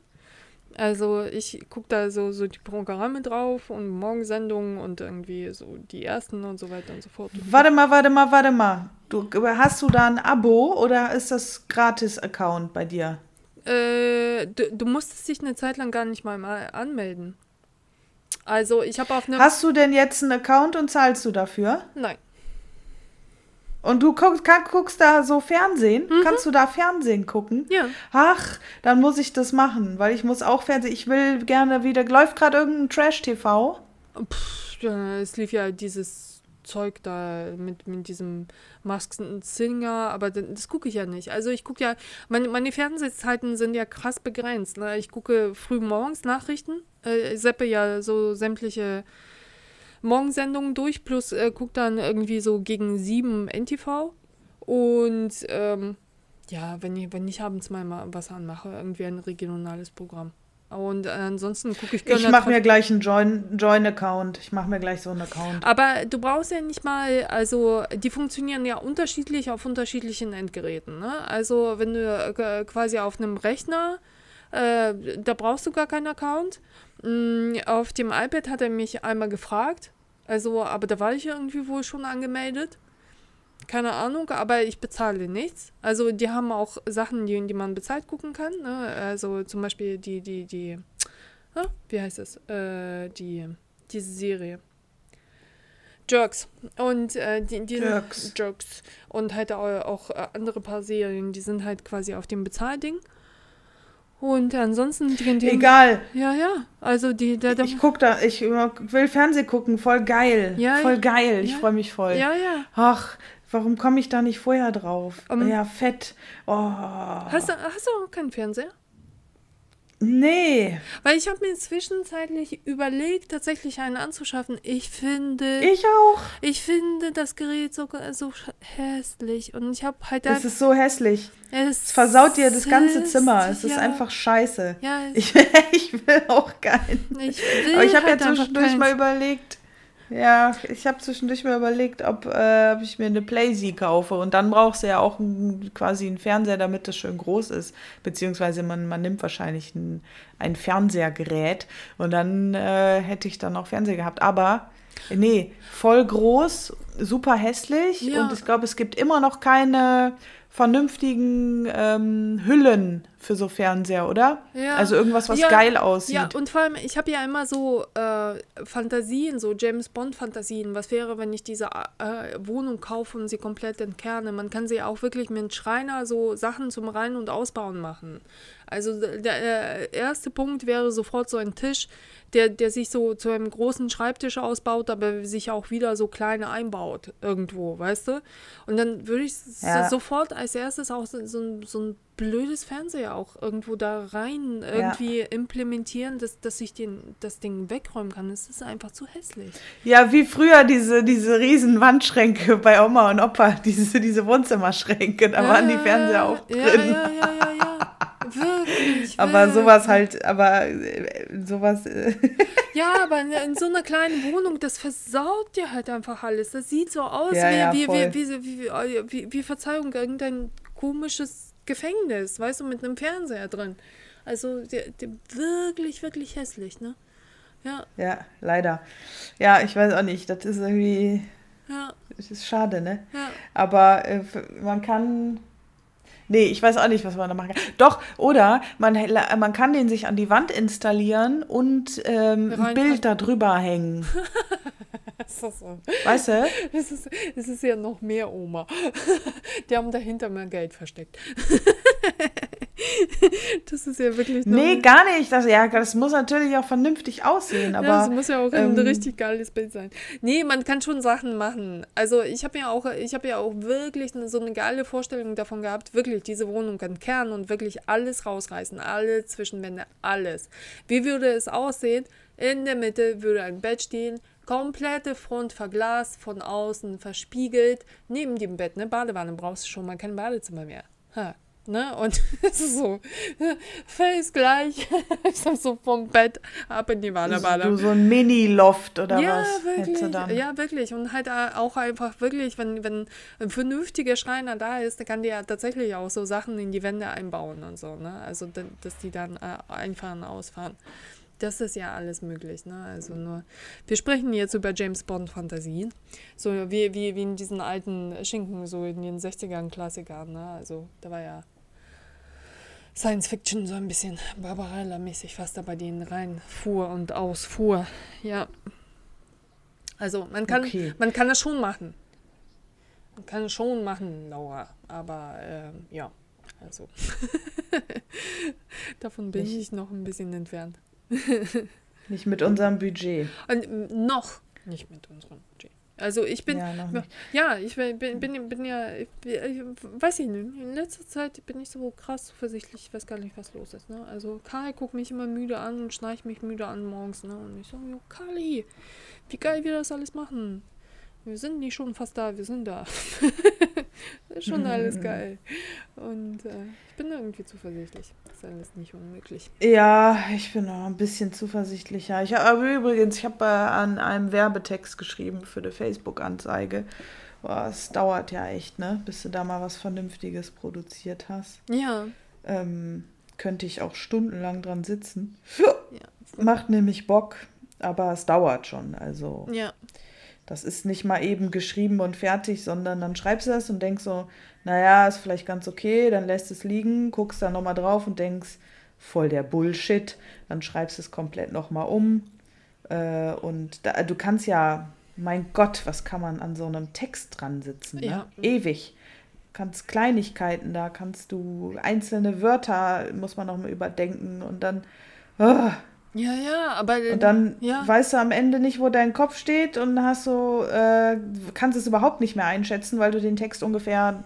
[SPEAKER 1] Also ich gucke da so, so die Programme drauf und Morgensendungen und irgendwie so die ersten und so weiter und so fort.
[SPEAKER 2] Warte mal, warte mal, warte mal. Du, hast du da ein Abo oder ist das Gratis-Account bei dir?
[SPEAKER 1] Äh, du, du musstest dich eine Zeit lang gar nicht mal, mal anmelden. Also ich habe auf eine...
[SPEAKER 2] Hast du denn jetzt einen Account und zahlst du dafür?
[SPEAKER 1] Nein.
[SPEAKER 2] Und du guckst, kann, guckst da so Fernsehen? Kannst du da Fernsehen gucken?
[SPEAKER 1] Ja.
[SPEAKER 2] Ach, dann muss ich das machen, weil ich muss auch Fernsehen. Ich will gerne wieder. Läuft gerade irgendein Trash-TV?
[SPEAKER 1] Es lief ja dieses Zeug da mit, mit diesem Masken Singer, aber das, das gucke ich ja nicht. Also ich gucke ja, meine, meine Fernsehzeiten sind ja krass begrenzt. Ne? Ich gucke früh morgens Nachrichten, äh, seppe ja so sämtliche Morgensendungen durch, plus äh, gucke dann irgendwie so gegen sieben NTV. Und ähm, ja, wenn ich, wenn ich abends mal was anmache, irgendwie ein regionales Programm. Und ansonsten gucke ich
[SPEAKER 2] Ich mache mir gleich einen Join- Join-Account. ich mache mir gleich so einen Account.
[SPEAKER 1] Aber du brauchst ja nicht mal, also die funktionieren ja unterschiedlich auf unterschiedlichen Endgeräten. Ne? Also wenn du äh, quasi auf einem Rechner, äh, da brauchst du gar keinen Account. Mm, auf dem iPad hat er mich einmal gefragt, also aber da war ich irgendwie wohl schon angemeldet. Keine Ahnung, aber ich bezahle nichts. Also die haben auch Sachen, die, die man bezahlt gucken kann. Ne? Also zum Beispiel die, die, die, ah, wie heißt es? Äh, die, diese Serie. Jerks. Und äh, die, die
[SPEAKER 2] Jerks.
[SPEAKER 1] Jerks. Und halt auch, auch äh, andere paar Serien, die sind halt quasi auf dem Bezahlding. Und ansonsten die, die
[SPEAKER 2] Egal.
[SPEAKER 1] Ja, ja. Also die, der, der
[SPEAKER 2] Ich guck da, ich will Fernsehen gucken, voll geil.
[SPEAKER 1] Ja,
[SPEAKER 2] voll
[SPEAKER 1] ja.
[SPEAKER 2] geil. Ich
[SPEAKER 1] Ja.
[SPEAKER 2] freue mich voll.
[SPEAKER 1] Ja, ja.
[SPEAKER 2] Ach, warum komme ich da nicht vorher drauf?
[SPEAKER 1] Ähm,
[SPEAKER 2] ja, fett. Oh.
[SPEAKER 1] Hast du, hast du auch keinen Fernseher?
[SPEAKER 2] Nee,
[SPEAKER 1] Weil ich habe mir zwischenzeitlich überlegt, tatsächlich einen anzuschaffen. Ich finde,
[SPEAKER 2] ich auch.
[SPEAKER 1] ich finde das Gerät so, so hässlich. Und ich habe halt da.
[SPEAKER 2] ist so hässlich.
[SPEAKER 1] Es
[SPEAKER 2] Es versaut dir das ganze
[SPEAKER 1] ist-
[SPEAKER 2] Zimmer. Es ist
[SPEAKER 1] ja,
[SPEAKER 2] einfach scheiße.
[SPEAKER 1] Ja,
[SPEAKER 2] Ich, ich will auch keinen.
[SPEAKER 1] ich will
[SPEAKER 2] Aber ich habe
[SPEAKER 1] halt
[SPEAKER 2] ja zwischendurch mal überlegt, Ja, ich habe zwischendurch mal überlegt, ob, äh, ob ich mir eine Playsee kaufe. Und dann brauchst du ja auch ein, quasi einen Fernseher, damit das schön groß ist. Beziehungsweise man, man nimmt wahrscheinlich ein, ein Fernsehergerät. Und dann äh, hätte ich dann auch Fernseher gehabt. Aber nee, voll groß, super hässlich.
[SPEAKER 1] Ja.
[SPEAKER 2] Und ich glaube, es gibt immer noch keine vernünftigen ähm, Hüllen für so Fernseher, oder?
[SPEAKER 1] Ja.
[SPEAKER 2] Also irgendwas, was
[SPEAKER 1] Ja,
[SPEAKER 2] geil aussieht.
[SPEAKER 1] Ja, und vor allem, ich habe ja immer so äh, Fantasien, so James Bond-Fantasien. Was wäre, wenn ich diese äh, Wohnung kaufe und sie komplett entkerne? Man kann sie auch wirklich mit einem Schreiner so Sachen zum Rein- und Ausbauen machen. Also der äh, erste Punkt wäre sofort so ein Tisch, der, der sich so zu einem großen Schreibtisch ausbaut, aber sich auch wieder so kleine einbaut irgendwo, weißt du? Und dann würde ich
[SPEAKER 2] Ja.
[SPEAKER 1] sofort als erstes auch so, so, so ein blödes Fernseher auch irgendwo da rein irgendwie implementieren, dass, dass ich den, das Ding wegräumen kann. Es ist einfach zu hässlich.
[SPEAKER 2] Ja, wie früher diese, diese riesen Wandschränke bei Oma und Opa, diese, diese Wohnzimmerschränke, da waren die Fernseher auch
[SPEAKER 1] ja,
[SPEAKER 2] drin.
[SPEAKER 1] Ja, ja, ja, ja. Wirklich.
[SPEAKER 2] Aber
[SPEAKER 1] wirklich.
[SPEAKER 2] sowas halt, aber äh, sowas, äh,
[SPEAKER 1] Ja, aber in, in so einer kleinen Wohnung, das versaut dir halt einfach alles. Das sieht so aus
[SPEAKER 2] Ja,
[SPEAKER 1] wie,
[SPEAKER 2] ja,
[SPEAKER 1] wie, wie, wie, wie, wie, wie, wie Verzeihung, irgendein komisches Gefängnis, weißt du, mit einem Fernseher drin. Also der, der, wirklich, wirklich hässlich, ne? Ja,
[SPEAKER 2] ja, leider. Ja, ich weiß auch nicht, das ist irgendwie,
[SPEAKER 1] ja,
[SPEAKER 2] das ist schade, ne?
[SPEAKER 1] ja.
[SPEAKER 2] Aber äh, man kann. Nee, ich weiß auch nicht, was man da machen kann. Doch, oder man, man kann den sich an die Wand installieren und ähm, ein Bild da drüber hängen.
[SPEAKER 1] Ist das so?
[SPEAKER 2] Weißt du?
[SPEAKER 1] Es ist, es ist ja noch mehr Oma. Die haben dahinter mehr Geld versteckt. Das ist ja wirklich
[SPEAKER 2] Nee, gar nicht. Das, ja, das muss natürlich auch vernünftig aussehen, aber.
[SPEAKER 1] ja, das muss ja auch ein
[SPEAKER 2] ähm,
[SPEAKER 1] richtig geiles Bild sein. Nee, man kann schon Sachen machen. Also ich habe ja auch, ich habe ja auch wirklich so eine geile Vorstellung davon gehabt, wirklich diese Wohnung entkernen und wirklich alles rausreißen, alle Zwischenwände, alles. Wie würde es aussehen? In der Mitte würde ein Bett stehen, komplette Front verglast, von außen verspiegelt, neben dem Bett, ne, Badewanne brauchst du schon mal kein Badezimmer mehr. Ha. Ne? Und es ist so, face gleich, so vom Bett ab in die Badewanne.
[SPEAKER 2] du, so ein Mini-Loft oder
[SPEAKER 1] Ja,
[SPEAKER 2] was
[SPEAKER 1] wirklich.
[SPEAKER 2] dann?
[SPEAKER 1] Ja, wirklich. Und halt auch einfach wirklich, wenn, wenn ein vernünftiger Schreiner da ist, der kann dir ja tatsächlich auch so Sachen in die Wände einbauen und so, ne? Also, da- dass die dann äh, einfahren, ausfahren. Das ist ja alles möglich, ne? Also nur, wir sprechen jetzt über James Bond-Fantasien. So wie, wie, wie in diesen alten Schinken, so in den 60ern Klassikern, ne? Also, da war ja Science Fiction so ein bisschen Barbarella-mäßig, was da bei denen reinfuhr und ausfuhr. Ja. Also man kann,
[SPEAKER 2] Okay.
[SPEAKER 1] man kann es schon machen. Man kann es schon machen, Laura. Aber ähm, ja, also davon bin
[SPEAKER 2] Nicht-
[SPEAKER 1] ich noch ein bisschen entfernt.
[SPEAKER 2] Nicht mit unserem Budget.
[SPEAKER 1] Und noch nicht mit unserem Budget. Also ich bin,
[SPEAKER 2] ja.
[SPEAKER 1] Ja, ich bin, bin, bin, ja, ich, weiß ich nicht, in letzter Zeit bin ich so krass zuversichtlich, ich weiß gar nicht, was los ist. Ne? Also Kai guckt mich immer müde an und schnarcht mich müde an morgens. Ne? Und ich so, jo, Kali, wie geil wir das alles machen. Wir sind nicht schon fast da, wir sind da. das ist schon alles geil. Und äh, ich bin irgendwie zuversichtlich. Das ist alles nicht unmöglich.
[SPEAKER 2] Ja, ich bin noch ein bisschen zuversichtlicher. Ich habe aber übrigens, ich habe äh, an einem Werbetext geschrieben für eine Facebook-Anzeige. Es dauert ja echt, ne, bis du da mal was Vernünftiges produziert hast.
[SPEAKER 1] Ja,
[SPEAKER 2] Ähm, könnte ich auch stundenlang dran sitzen.
[SPEAKER 1] ja,
[SPEAKER 2] Macht nämlich Bock, aber es dauert schon. Also
[SPEAKER 1] ja,
[SPEAKER 2] das ist nicht mal eben geschrieben und fertig, sondern dann schreibst du das und denkst so, naja, ist vielleicht ganz okay, dann lässt es liegen, guckst dann nochmal drauf und denkst, voll der Bullshit, dann schreibst du es komplett nochmal um. Äh, und da, du kannst ja, mein Gott, was kann man an so einem Text dran sitzen? Ne?
[SPEAKER 1] Ja.
[SPEAKER 2] Ewig. Kannst Kleinigkeiten, da kannst du einzelne Wörter, muss man nochmal überdenken und dann. ah,
[SPEAKER 1] ja, ja, aber
[SPEAKER 2] und dann
[SPEAKER 1] ja.
[SPEAKER 2] weißt du am Ende nicht, wo dein Kopf steht und hast so, äh, kannst es überhaupt nicht mehr einschätzen, weil du den Text ungefähr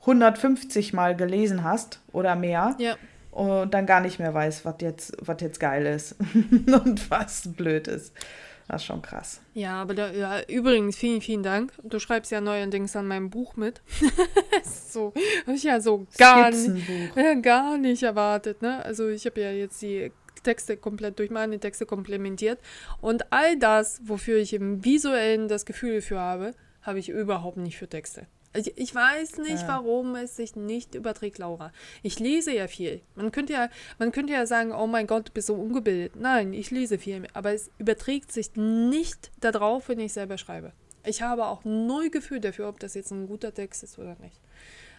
[SPEAKER 2] 150 Mal gelesen hast oder mehr
[SPEAKER 1] ja.
[SPEAKER 2] und dann gar nicht mehr weißt, was jetzt, was jetzt geil ist und was blöd ist. Das ist schon krass.
[SPEAKER 1] Ja, aber da, ja, übrigens, vielen, vielen Dank. Du schreibst ja neuerdings an meinem Buch mit. so, habe ich ja so gar äh, gar nicht erwartet, ne? Also ich habe ja jetzt die Texte komplett durch meine Texte komplementiert. Und all das, wofür ich im Visuellen das Gefühl dafür habe, habe ich überhaupt nicht für Texte. Ich, ich weiß nicht, ja. warum es sich nicht überträgt, Laura. Ich lese ja viel. Man könnte ja, man könnte ja sagen, oh mein Gott, du bist so ungebildet. Nein, ich lese viel. Aber es überträgt sich nicht darauf, wenn ich selber schreibe. Ich habe auch null Gefühl dafür, ob das jetzt ein guter Text ist oder nicht.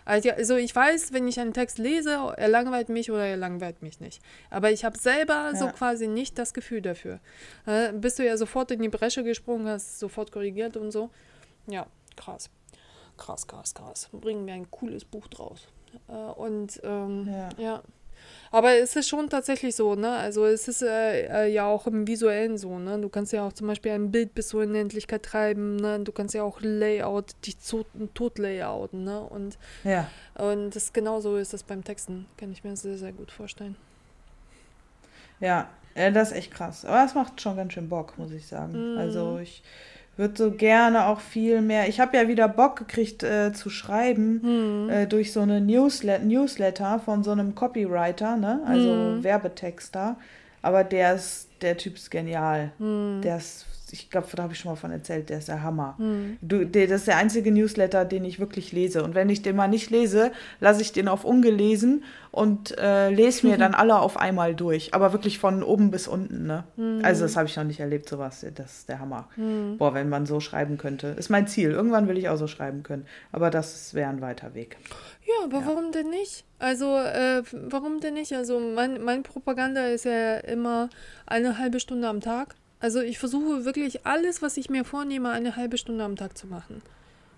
[SPEAKER 1] Also, ich weiß, wenn ich einen Text lese, er langweilt mich oder er langweilt mich nicht. Aber ich habe selber ja. so quasi nicht das Gefühl dafür. Äh, bist du ja sofort in die Bresche gesprungen, hast sofort korrigiert und so. Ja, krass. Krass, krass, krass. Bringen wir ein cooles Buch draus. Äh, und ähm, ja. ja. Aber es ist schon tatsächlich so, ne? Also es ist äh, äh, ja auch im Visuellen so, ne? Du kannst ja auch zum Beispiel ein Bild bis zur Unendlichkeit treiben, ne? Du kannst ja auch Layout, dich tot layouten, ne? Und, ja. und das genauso ist das beim Texten. Kann ich mir sehr, sehr gut vorstellen.
[SPEAKER 2] Ja, äh, das ist echt krass. Aber es macht schon ganz schön Bock, muss ich sagen. Mm. Also ich würde so gerne auch viel mehr. Ich habe ja wieder Bock gekriegt äh, zu schreiben hm. äh, durch so eine Newslet Newsletter von so einem Copywriter, ne? Also hm. Werbetexter. Aber der ist, der Typ ist genial. Hm. Der ist ich glaube, da habe ich schon mal von erzählt, der ist der Hammer. Hm. Du, der, das ist der einzige Newsletter, den ich wirklich lese. Und wenn ich den mal nicht lese, lasse ich den auf ungelesen und äh, lese mir dann alle auf einmal durch. Aber wirklich von oben bis unten. Ne? Hm. Also das habe ich noch nicht erlebt, sowas. Das ist der Hammer. Hm. Boah, wenn man so schreiben könnte. Ist mein Ziel. Irgendwann will ich auch so schreiben können. Aber das wäre ein weiter Weg.
[SPEAKER 1] Ja, aber ja. warum denn nicht? Also, äh, warum denn nicht? Also, mein, mein Propaganda ist ja immer eine halbe Stunde am Tag. Also ich versuche wirklich alles, was ich mir vornehme, eine halbe Stunde am Tag zu machen.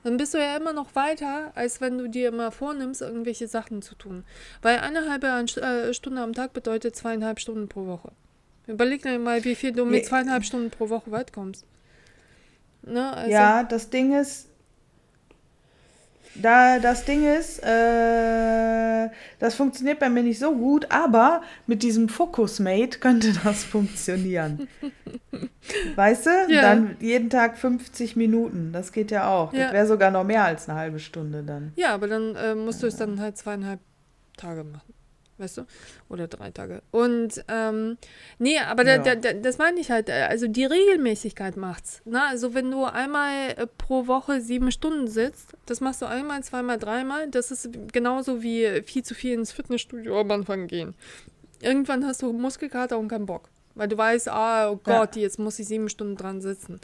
[SPEAKER 1] Dann bist du ja immer noch weiter, als wenn du dir immer vornimmst, irgendwelche Sachen zu tun. Weil eine halbe äh, Stunde am Tag bedeutet zweieinhalb Stunden pro Woche. Überleg dir mal, wie viel du mit zweieinhalb Stunden pro Woche weit kommst.
[SPEAKER 2] Ne? Also ja, das Ding ist, da das Ding ist, äh, das funktioniert bei mir nicht so gut, aber mit diesem Focusmate könnte das funktionieren. weißt du? Ja. Dann jeden Tag 50 Minuten. Das geht ja auch. Ja. Das wäre sogar noch mehr als eine halbe Stunde dann.
[SPEAKER 1] Ja, aber dann äh, musst du es dann halt zweieinhalb Tage machen weißt du? Oder drei Tage. Und ähm, nee, aber ja. da, da, das meine ich halt, also die Regelmäßigkeit macht's. Ne? Also wenn du einmal äh, pro Woche sieben Stunden sitzt, das machst du einmal, zweimal, dreimal, das ist genauso wie viel zu viel ins Fitnessstudio am Anfang gehen. Irgendwann hast du Muskelkater und keinen Bock. Weil du weißt, ah, oh Gott, ja. jetzt muss ich sieben Stunden dran sitzen.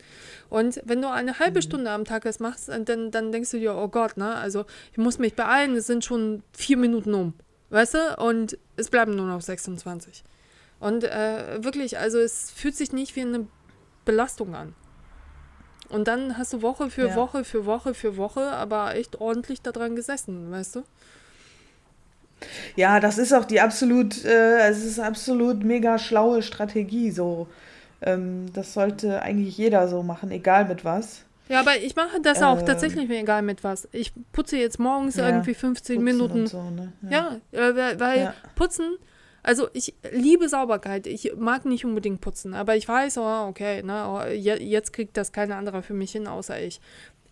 [SPEAKER 1] Und wenn du eine halbe mhm. Stunde am Tag das machst, dann, dann denkst du dir, oh Gott, ne, also ich muss mich beeilen, es sind schon vier Minuten um. Weißt du? Und es bleiben nur noch 26. Und äh, wirklich, also es fühlt sich nicht wie eine Belastung an. Und dann hast du Woche für ja. Woche für Woche für Woche aber echt ordentlich daran gesessen, weißt du?
[SPEAKER 2] Ja, das ist auch die absolut, äh, es ist absolut mega schlaue Strategie. So, ähm, das sollte eigentlich jeder so machen, egal mit was.
[SPEAKER 1] Ja, aber ich mache das auch ähm, tatsächlich mir egal mit was. Ich putze jetzt morgens ja, irgendwie 15 Minuten. So, ne? Ja, ja äh, weil ja. Putzen, also ich liebe Sauberkeit. Ich mag nicht unbedingt putzen, aber ich weiß, oh, okay, ne, oh, jetzt kriegt das keiner anderer für mich hin, außer ich.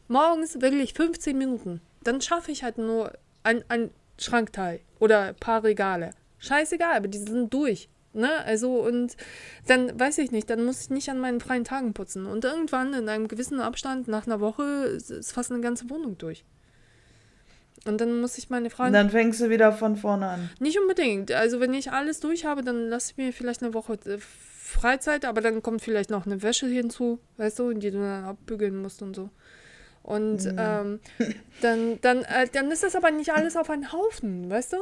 [SPEAKER 1] Morgens wirklich 15 Minuten. Dann schaffe ich halt nur ein, ein Schrankteil oder ein paar Regale. Scheißegal, aber die sind durch. Ne? Also, und dann weiß ich nicht, dann muss ich nicht an meinen freien Tagen putzen. Und irgendwann in einem gewissen Abstand, nach einer Woche, ist fast eine ganze Wohnung durch. Und dann muss ich meine Freunde.
[SPEAKER 2] Dann fängst du wieder von vorne an.
[SPEAKER 1] Nicht unbedingt. Also, wenn ich alles durch habe, dann lasse ich mir vielleicht eine Woche äh, Freizeit, aber dann kommt vielleicht noch eine Wäsche hinzu, weißt du, die du dann abbügeln musst und so. Und mhm. ähm, dann, dann, äh, dann ist das aber nicht alles auf einen Haufen, weißt du?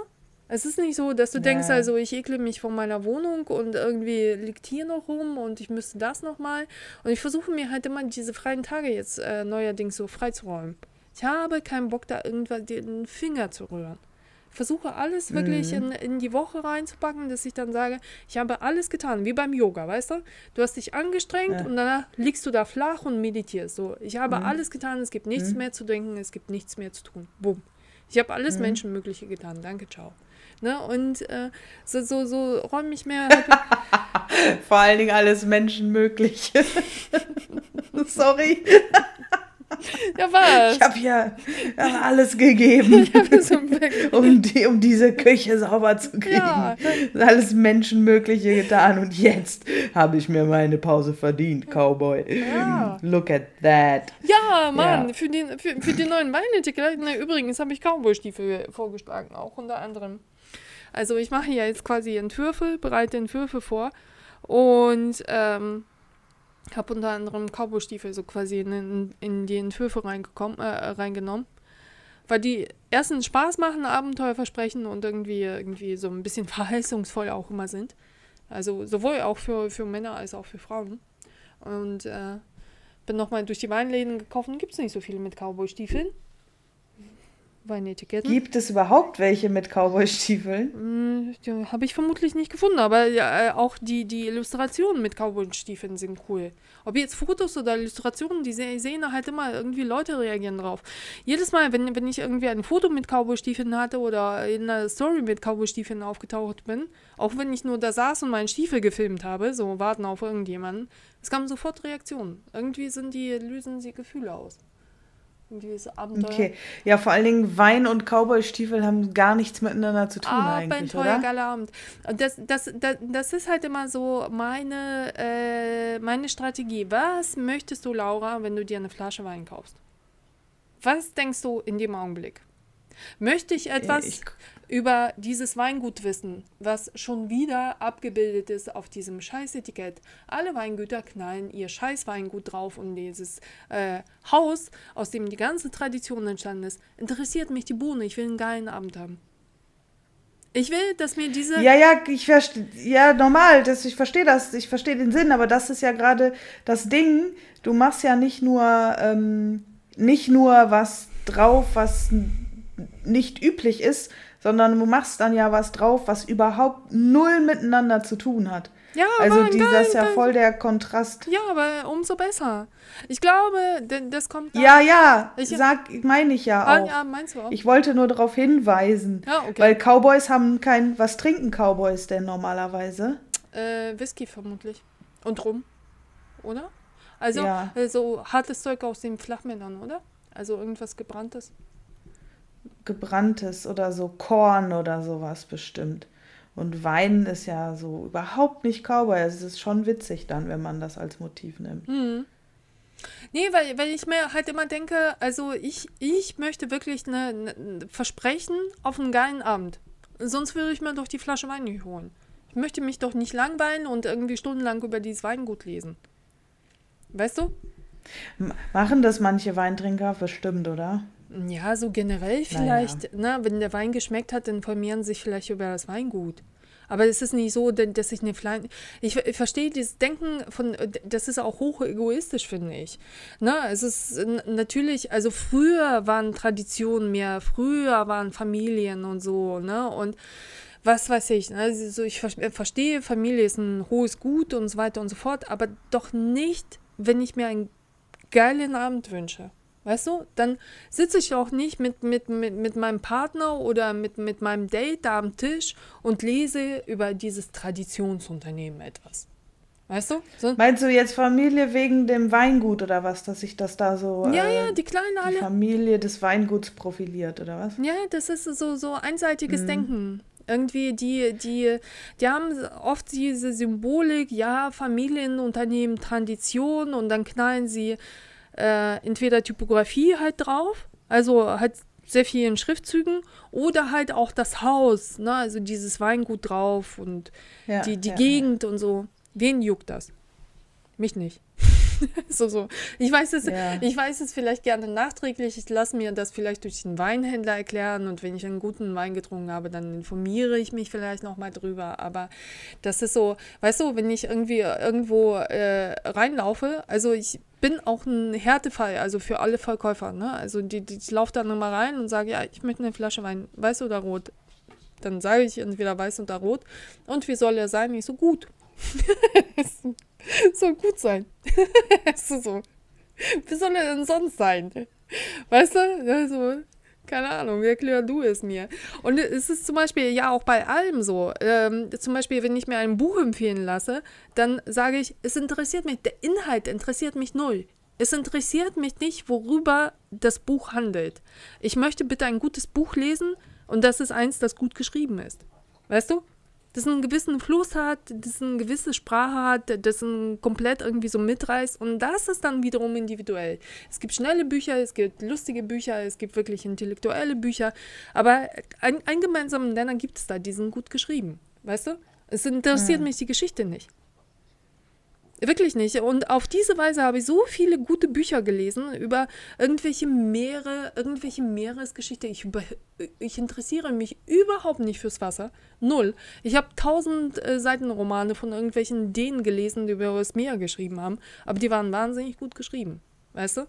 [SPEAKER 1] Es ist nicht so, dass du ja. denkst, also ich ekle mich von meiner Wohnung und irgendwie liegt hier noch rum und ich müsste das nochmal. Und ich versuche mir halt immer diese freien Tage jetzt äh, neuerdings so freizuräumen. Ich habe keinen Bock, da irgendwann den Finger zu rühren. Ich versuche alles wirklich mhm. in, in die Woche reinzupacken, dass ich dann sage, ich habe alles getan, wie beim Yoga, weißt du? Du hast dich angestrengt ja. und danach liegst du da flach und meditierst. So, ich habe mhm. alles getan, es gibt nichts mhm. mehr zu denken, es gibt nichts mehr zu tun. Bumm. Ich habe alles mhm. Menschenmögliche getan. Danke, ciao. Ne? Und äh, so, so, so räume ich mehr.
[SPEAKER 2] Vor allen Dingen alles Menschenmögliche. Sorry.
[SPEAKER 1] Ja, was?
[SPEAKER 2] Ich habe ja hab alles gegeben, um, die, um diese Küche sauber zu kriegen. Ja. Alles Menschenmögliche getan und jetzt habe ich mir meine Pause verdient, Cowboy. Ja. Look at that.
[SPEAKER 1] Ja, Mann, ja. Für, den, für, für die neuen Weinetikel. Übrigens habe ich Cowboy-Stiefel vorgeschlagen, auch unter anderem. Also ich mache ja jetzt quasi Entwürfe, bereite Entwürfe vor und ähm, habe unter anderem Cowboy-Stiefel so quasi in, in die Entwürfe reingekommen, äh, reingenommen. Weil die erstens Spaß machen, Abenteuer versprechen und irgendwie, irgendwie so ein bisschen verheißungsvoll auch immer sind. Also sowohl auch für, für Männer als auch für Frauen. Und äh, bin nochmal durch die Weinläden gekauft und gibt es nicht so viele mit Cowboy-Stiefeln.
[SPEAKER 2] Weinetiketten. Gibt es überhaupt welche mit Cowboy-Stiefeln?
[SPEAKER 1] Hm, Habe ich vermutlich nicht gefunden, aber äh, auch die, die Illustrationen mit Cowboy-Stiefeln sind cool. Ob jetzt Fotos oder Illustrationen, die sehen halt immer irgendwie Leute reagieren drauf. Jedes Mal, wenn, wenn ich irgendwie ein Foto mit Cowboy-Stiefeln hatte oder in einer Story mit Cowboy-Stiefeln aufgetaucht bin, auch wenn ich nur da saß und meinen Stiefel gefilmt habe, so warten auf irgendjemanden, es kamen sofort Reaktionen. Irgendwie sind die, lösen sie Gefühle aus.
[SPEAKER 2] Dieses Abenteuer. Okay, ja, vor allen Dingen Wein und Cowboy-Stiefel haben gar nichts miteinander zu tun
[SPEAKER 1] ah,
[SPEAKER 2] eigentlich,
[SPEAKER 1] oder? geiler Abend. Das, das, das, das ist halt immer so meine, äh, meine Strategie. Was möchtest du, Laura, wenn du dir eine Flasche Wein kaufst? Was denkst du in dem Augenblick? Möchte ich etwas ich, über dieses Weingut wissen, was schon wieder abgebildet ist auf diesem Scheißetikett? Alle Weingüter knallen ihr Scheißweingut drauf und dieses äh, Haus, aus dem die ganze Tradition entstanden ist, interessiert mich die Bohne. Ich will einen geilen Abend haben. Ich will, dass mir diese.
[SPEAKER 2] Ja, ja, ich verstehe. Ja, normal, das, ich verstehe das, ich verstehe den Sinn, aber das ist ja gerade das Ding. Du machst ja nicht nur, ähm, nicht nur was drauf, was nicht üblich ist, sondern du machst dann ja was drauf, was überhaupt null miteinander zu tun hat. Ja, also aber dieser ist ja voll der Kontrast.
[SPEAKER 1] Ja, aber umso besser. Ich glaube, das kommt.
[SPEAKER 2] Ja, ja, ich sag, meine ich ja ah, auch. Ja, meinst du auch? Ich wollte nur darauf hinweisen, ja, okay. weil Cowboys haben kein. Was trinken Cowboys denn normalerweise?
[SPEAKER 1] Äh, Whisky vermutlich und Rum, oder? Also ja. Äh, so hartes Zeug aus den Flachmännern, oder? Also irgendwas gebranntes
[SPEAKER 2] gebranntes oder so Korn oder sowas bestimmt. Und Wein ist ja so überhaupt nicht Cowboy. Also es ist schon witzig dann, wenn man das als Motiv nimmt.
[SPEAKER 1] Mhm. Nee, weil, weil ich mir halt immer denke, also ich, ich möchte wirklich eine, eine Versprechen auf einen geilen Abend. Sonst würde ich mir doch die Flasche Wein nicht holen. Ich möchte mich doch nicht langweilen und irgendwie stundenlang über dieses Weingut lesen. Weißt du?
[SPEAKER 2] Machen das manche Weintrinker bestimmt, oder?
[SPEAKER 1] Ja, so generell vielleicht, naja. ne, wenn der Wein geschmeckt hat, informieren sich vielleicht über das Weingut. Aber es ist nicht so, dass ich eine Fle ich, ich verstehe dieses Denken von, das ist auch hoch egoistisch, finde ich. Ne? Es ist natürlich, also früher waren Traditionen mehr, früher waren Familien und so, ne? Und was weiß ich, ne? also ich verstehe, Familie ist ein hohes Gut und so weiter und so fort, aber doch nicht, wenn ich mir einen geilen Abend wünsche. Weißt du, dann sitze ich auch nicht mit, mit, mit, mit meinem Partner oder mit, mit meinem Date da am Tisch und lese über dieses Traditionsunternehmen etwas. Weißt du?
[SPEAKER 2] So. Meinst du jetzt Familie wegen dem Weingut oder was, dass sich das da so.
[SPEAKER 1] Ja, äh, ja, die kleinen alle. Die
[SPEAKER 2] Familie des Weinguts profiliert oder was?
[SPEAKER 1] Ja, das ist so, so einseitiges mhm. Denken. Irgendwie, die, die, die haben oft diese Symbolik, ja, Familienunternehmen, Tradition und dann knallen sie äh, entweder Typografie halt drauf, also halt sehr vielen Schriftzügen oder halt auch das Haus, ne? also dieses Weingut drauf und ja, die, die ja, Gegend ja. und so. Wen juckt das? Mich nicht. so, so. Ich weiß es, ja. ich weiß es vielleicht gerne nachträglich. Ich lasse mir das vielleicht durch den Weinhändler erklären und wenn ich einen guten Wein getrunken habe, dann informiere ich mich vielleicht nochmal drüber. Aber das ist so, weißt du, wenn ich irgendwie irgendwo äh, reinlaufe, also ich bin auch ein Härtefall, also für alle Verkäufer. Ne? Also die, die, ich laufe dann immer rein und sage, ja, ich möchte eine Flasche Wein, weiß oder rot. Dann sage ich entweder weiß oder rot. Und wie soll er sein? Ich so, gut. soll gut sein. so. Wie soll er denn sonst sein? Weißt du? Also, keine Ahnung, erklär du es mir? Und es ist zum Beispiel ja auch bei allem so. Ähm, zum Beispiel, wenn ich mir ein Buch empfehlen lasse, dann sage ich, es interessiert mich, der Inhalt interessiert mich null. Es interessiert mich nicht, worüber das Buch handelt. Ich möchte bitte ein gutes Buch lesen und das ist eins, das gut geschrieben ist. Weißt du? Das einen gewissen Fluss hat, das eine gewisse Sprache hat, das einen komplett irgendwie so mitreißt. Und das ist dann wiederum individuell. Es gibt schnelle Bücher, es gibt lustige Bücher, es gibt wirklich intellektuelle Bücher. Aber ein, einen gemeinsamen Nenner gibt es da, die sind gut geschrieben. Weißt du? Es interessiert ja. mich die Geschichte nicht. Wirklich nicht. Und auf diese Weise habe ich so viele gute Bücher gelesen über irgendwelche Meere, irgendwelche Meeresgeschichte. Ich, über, ich interessiere mich überhaupt nicht fürs Wasser. Null. Ich habe tausend äh, Seitenromane von irgendwelchen Dänen gelesen, die über das Meer geschrieben haben. Aber die waren wahnsinnig gut geschrieben. Weißt du?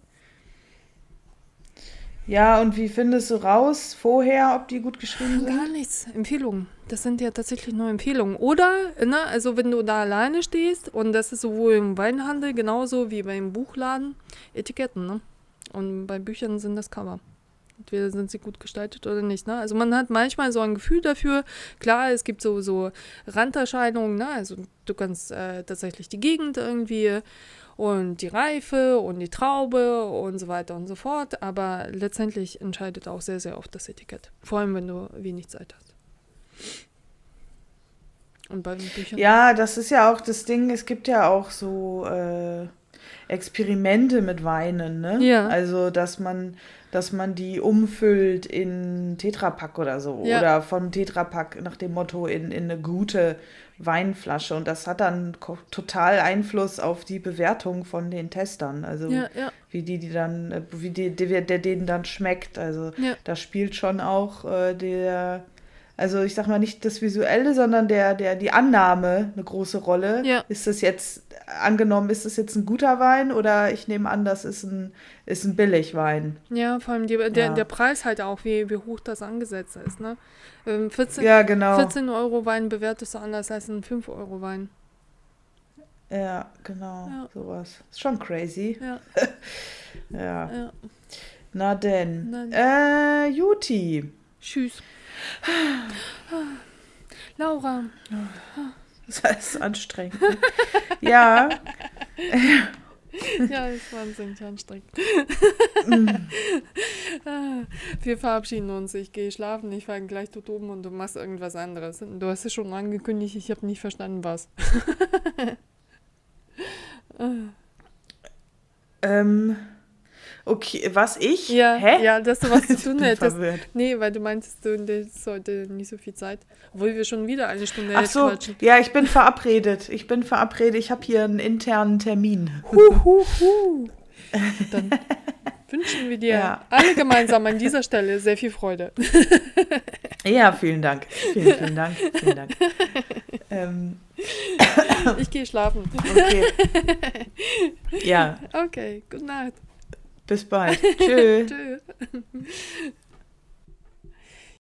[SPEAKER 2] Ja, und wie findest du raus vorher, ob die gut geschrieben sind?
[SPEAKER 1] Gar nichts. Empfehlungen. Das sind ja tatsächlich nur Empfehlungen. Oder, ne, also wenn du da alleine stehst, und das ist sowohl im Weinhandel genauso wie beim Buchladen, Etiketten, ne? Und bei Büchern sind das Cover. Entweder sind sie gut gestaltet oder nicht. Ne? Also man hat manchmal so ein Gefühl dafür. Klar, es gibt so, so Randerscheinungen. Ne? Also du kannst äh, tatsächlich die Gegend irgendwie und die Reife und die Traube und so weiter und so fort. Aber letztendlich entscheidet auch sehr, sehr oft das Etikett. Vor allem, wenn du wenig Zeit hast.
[SPEAKER 2] Und bei den Büchern? Ja, das ist ja auch das Ding. Es gibt ja auch so äh, Experimente mit Weinen, ne? Ja. Also, dass man, dass man die umfüllt in Tetrapack oder so. Ja. Oder von Tetrapack nach dem Motto in, in eine gute Weinflasche. Und das hat dann total Einfluss auf die Bewertung von den Testern. Also ja, ja. wie die, die dann, äh, wie die, der, der denen dann schmeckt. Also ja. da spielt schon auch äh, der, also ich sag mal nicht das Visuelle, sondern der, der, die Annahme eine große Rolle. Ja. Ist das jetzt, angenommen, ist das jetzt ein guter Wein oder ich nehme an, das ist ein, ist ein Billigwein.
[SPEAKER 1] Ja, vor allem die, der, ja. der Preis halt auch, wie, wie hoch das angesetzt ist, ne? 14,
[SPEAKER 2] ähm, ja, genau.
[SPEAKER 1] 14 Euro Wein bewertest du anders als ein 5 Euro Wein.
[SPEAKER 2] Ja, genau. Ja. Sowas. Ist schon crazy. Ja. ja. Na denn. Na, äh, Juti.
[SPEAKER 1] Tschüss. Laura.
[SPEAKER 2] Das ist anstrengend. ja.
[SPEAKER 1] ja, ist wahnsinnig anstrengend. Wir verabschieden uns. Ich gehe schlafen, ich fange gleich dort oben und du machst irgendwas anderes. Du hast es schon angekündigt, ich habe nicht verstanden, was.
[SPEAKER 2] ähm. Okay, was ich?
[SPEAKER 1] Ja, Hä? ja, dass du was zu tun hättest. Verwirrt. Nee, weil du meintest, du hast heute nicht so viel Zeit. Obwohl wir schon wieder eine Stunde
[SPEAKER 2] Ach so, quatschen. ja, ich bin verabredet. Ich bin verabredet. Ich habe hier einen internen Termin. Huhuhu.
[SPEAKER 1] Dann wünschen wir dir ja. alle gemeinsam an dieser Stelle sehr viel Freude.
[SPEAKER 2] Ja, vielen Dank. Vielen, vielen Dank. Vielen Dank. Ähm.
[SPEAKER 1] Ich gehe schlafen.
[SPEAKER 2] Okay. Ja.
[SPEAKER 1] Okay, gute Nacht.
[SPEAKER 2] Bis bald. Tschö. Tschö.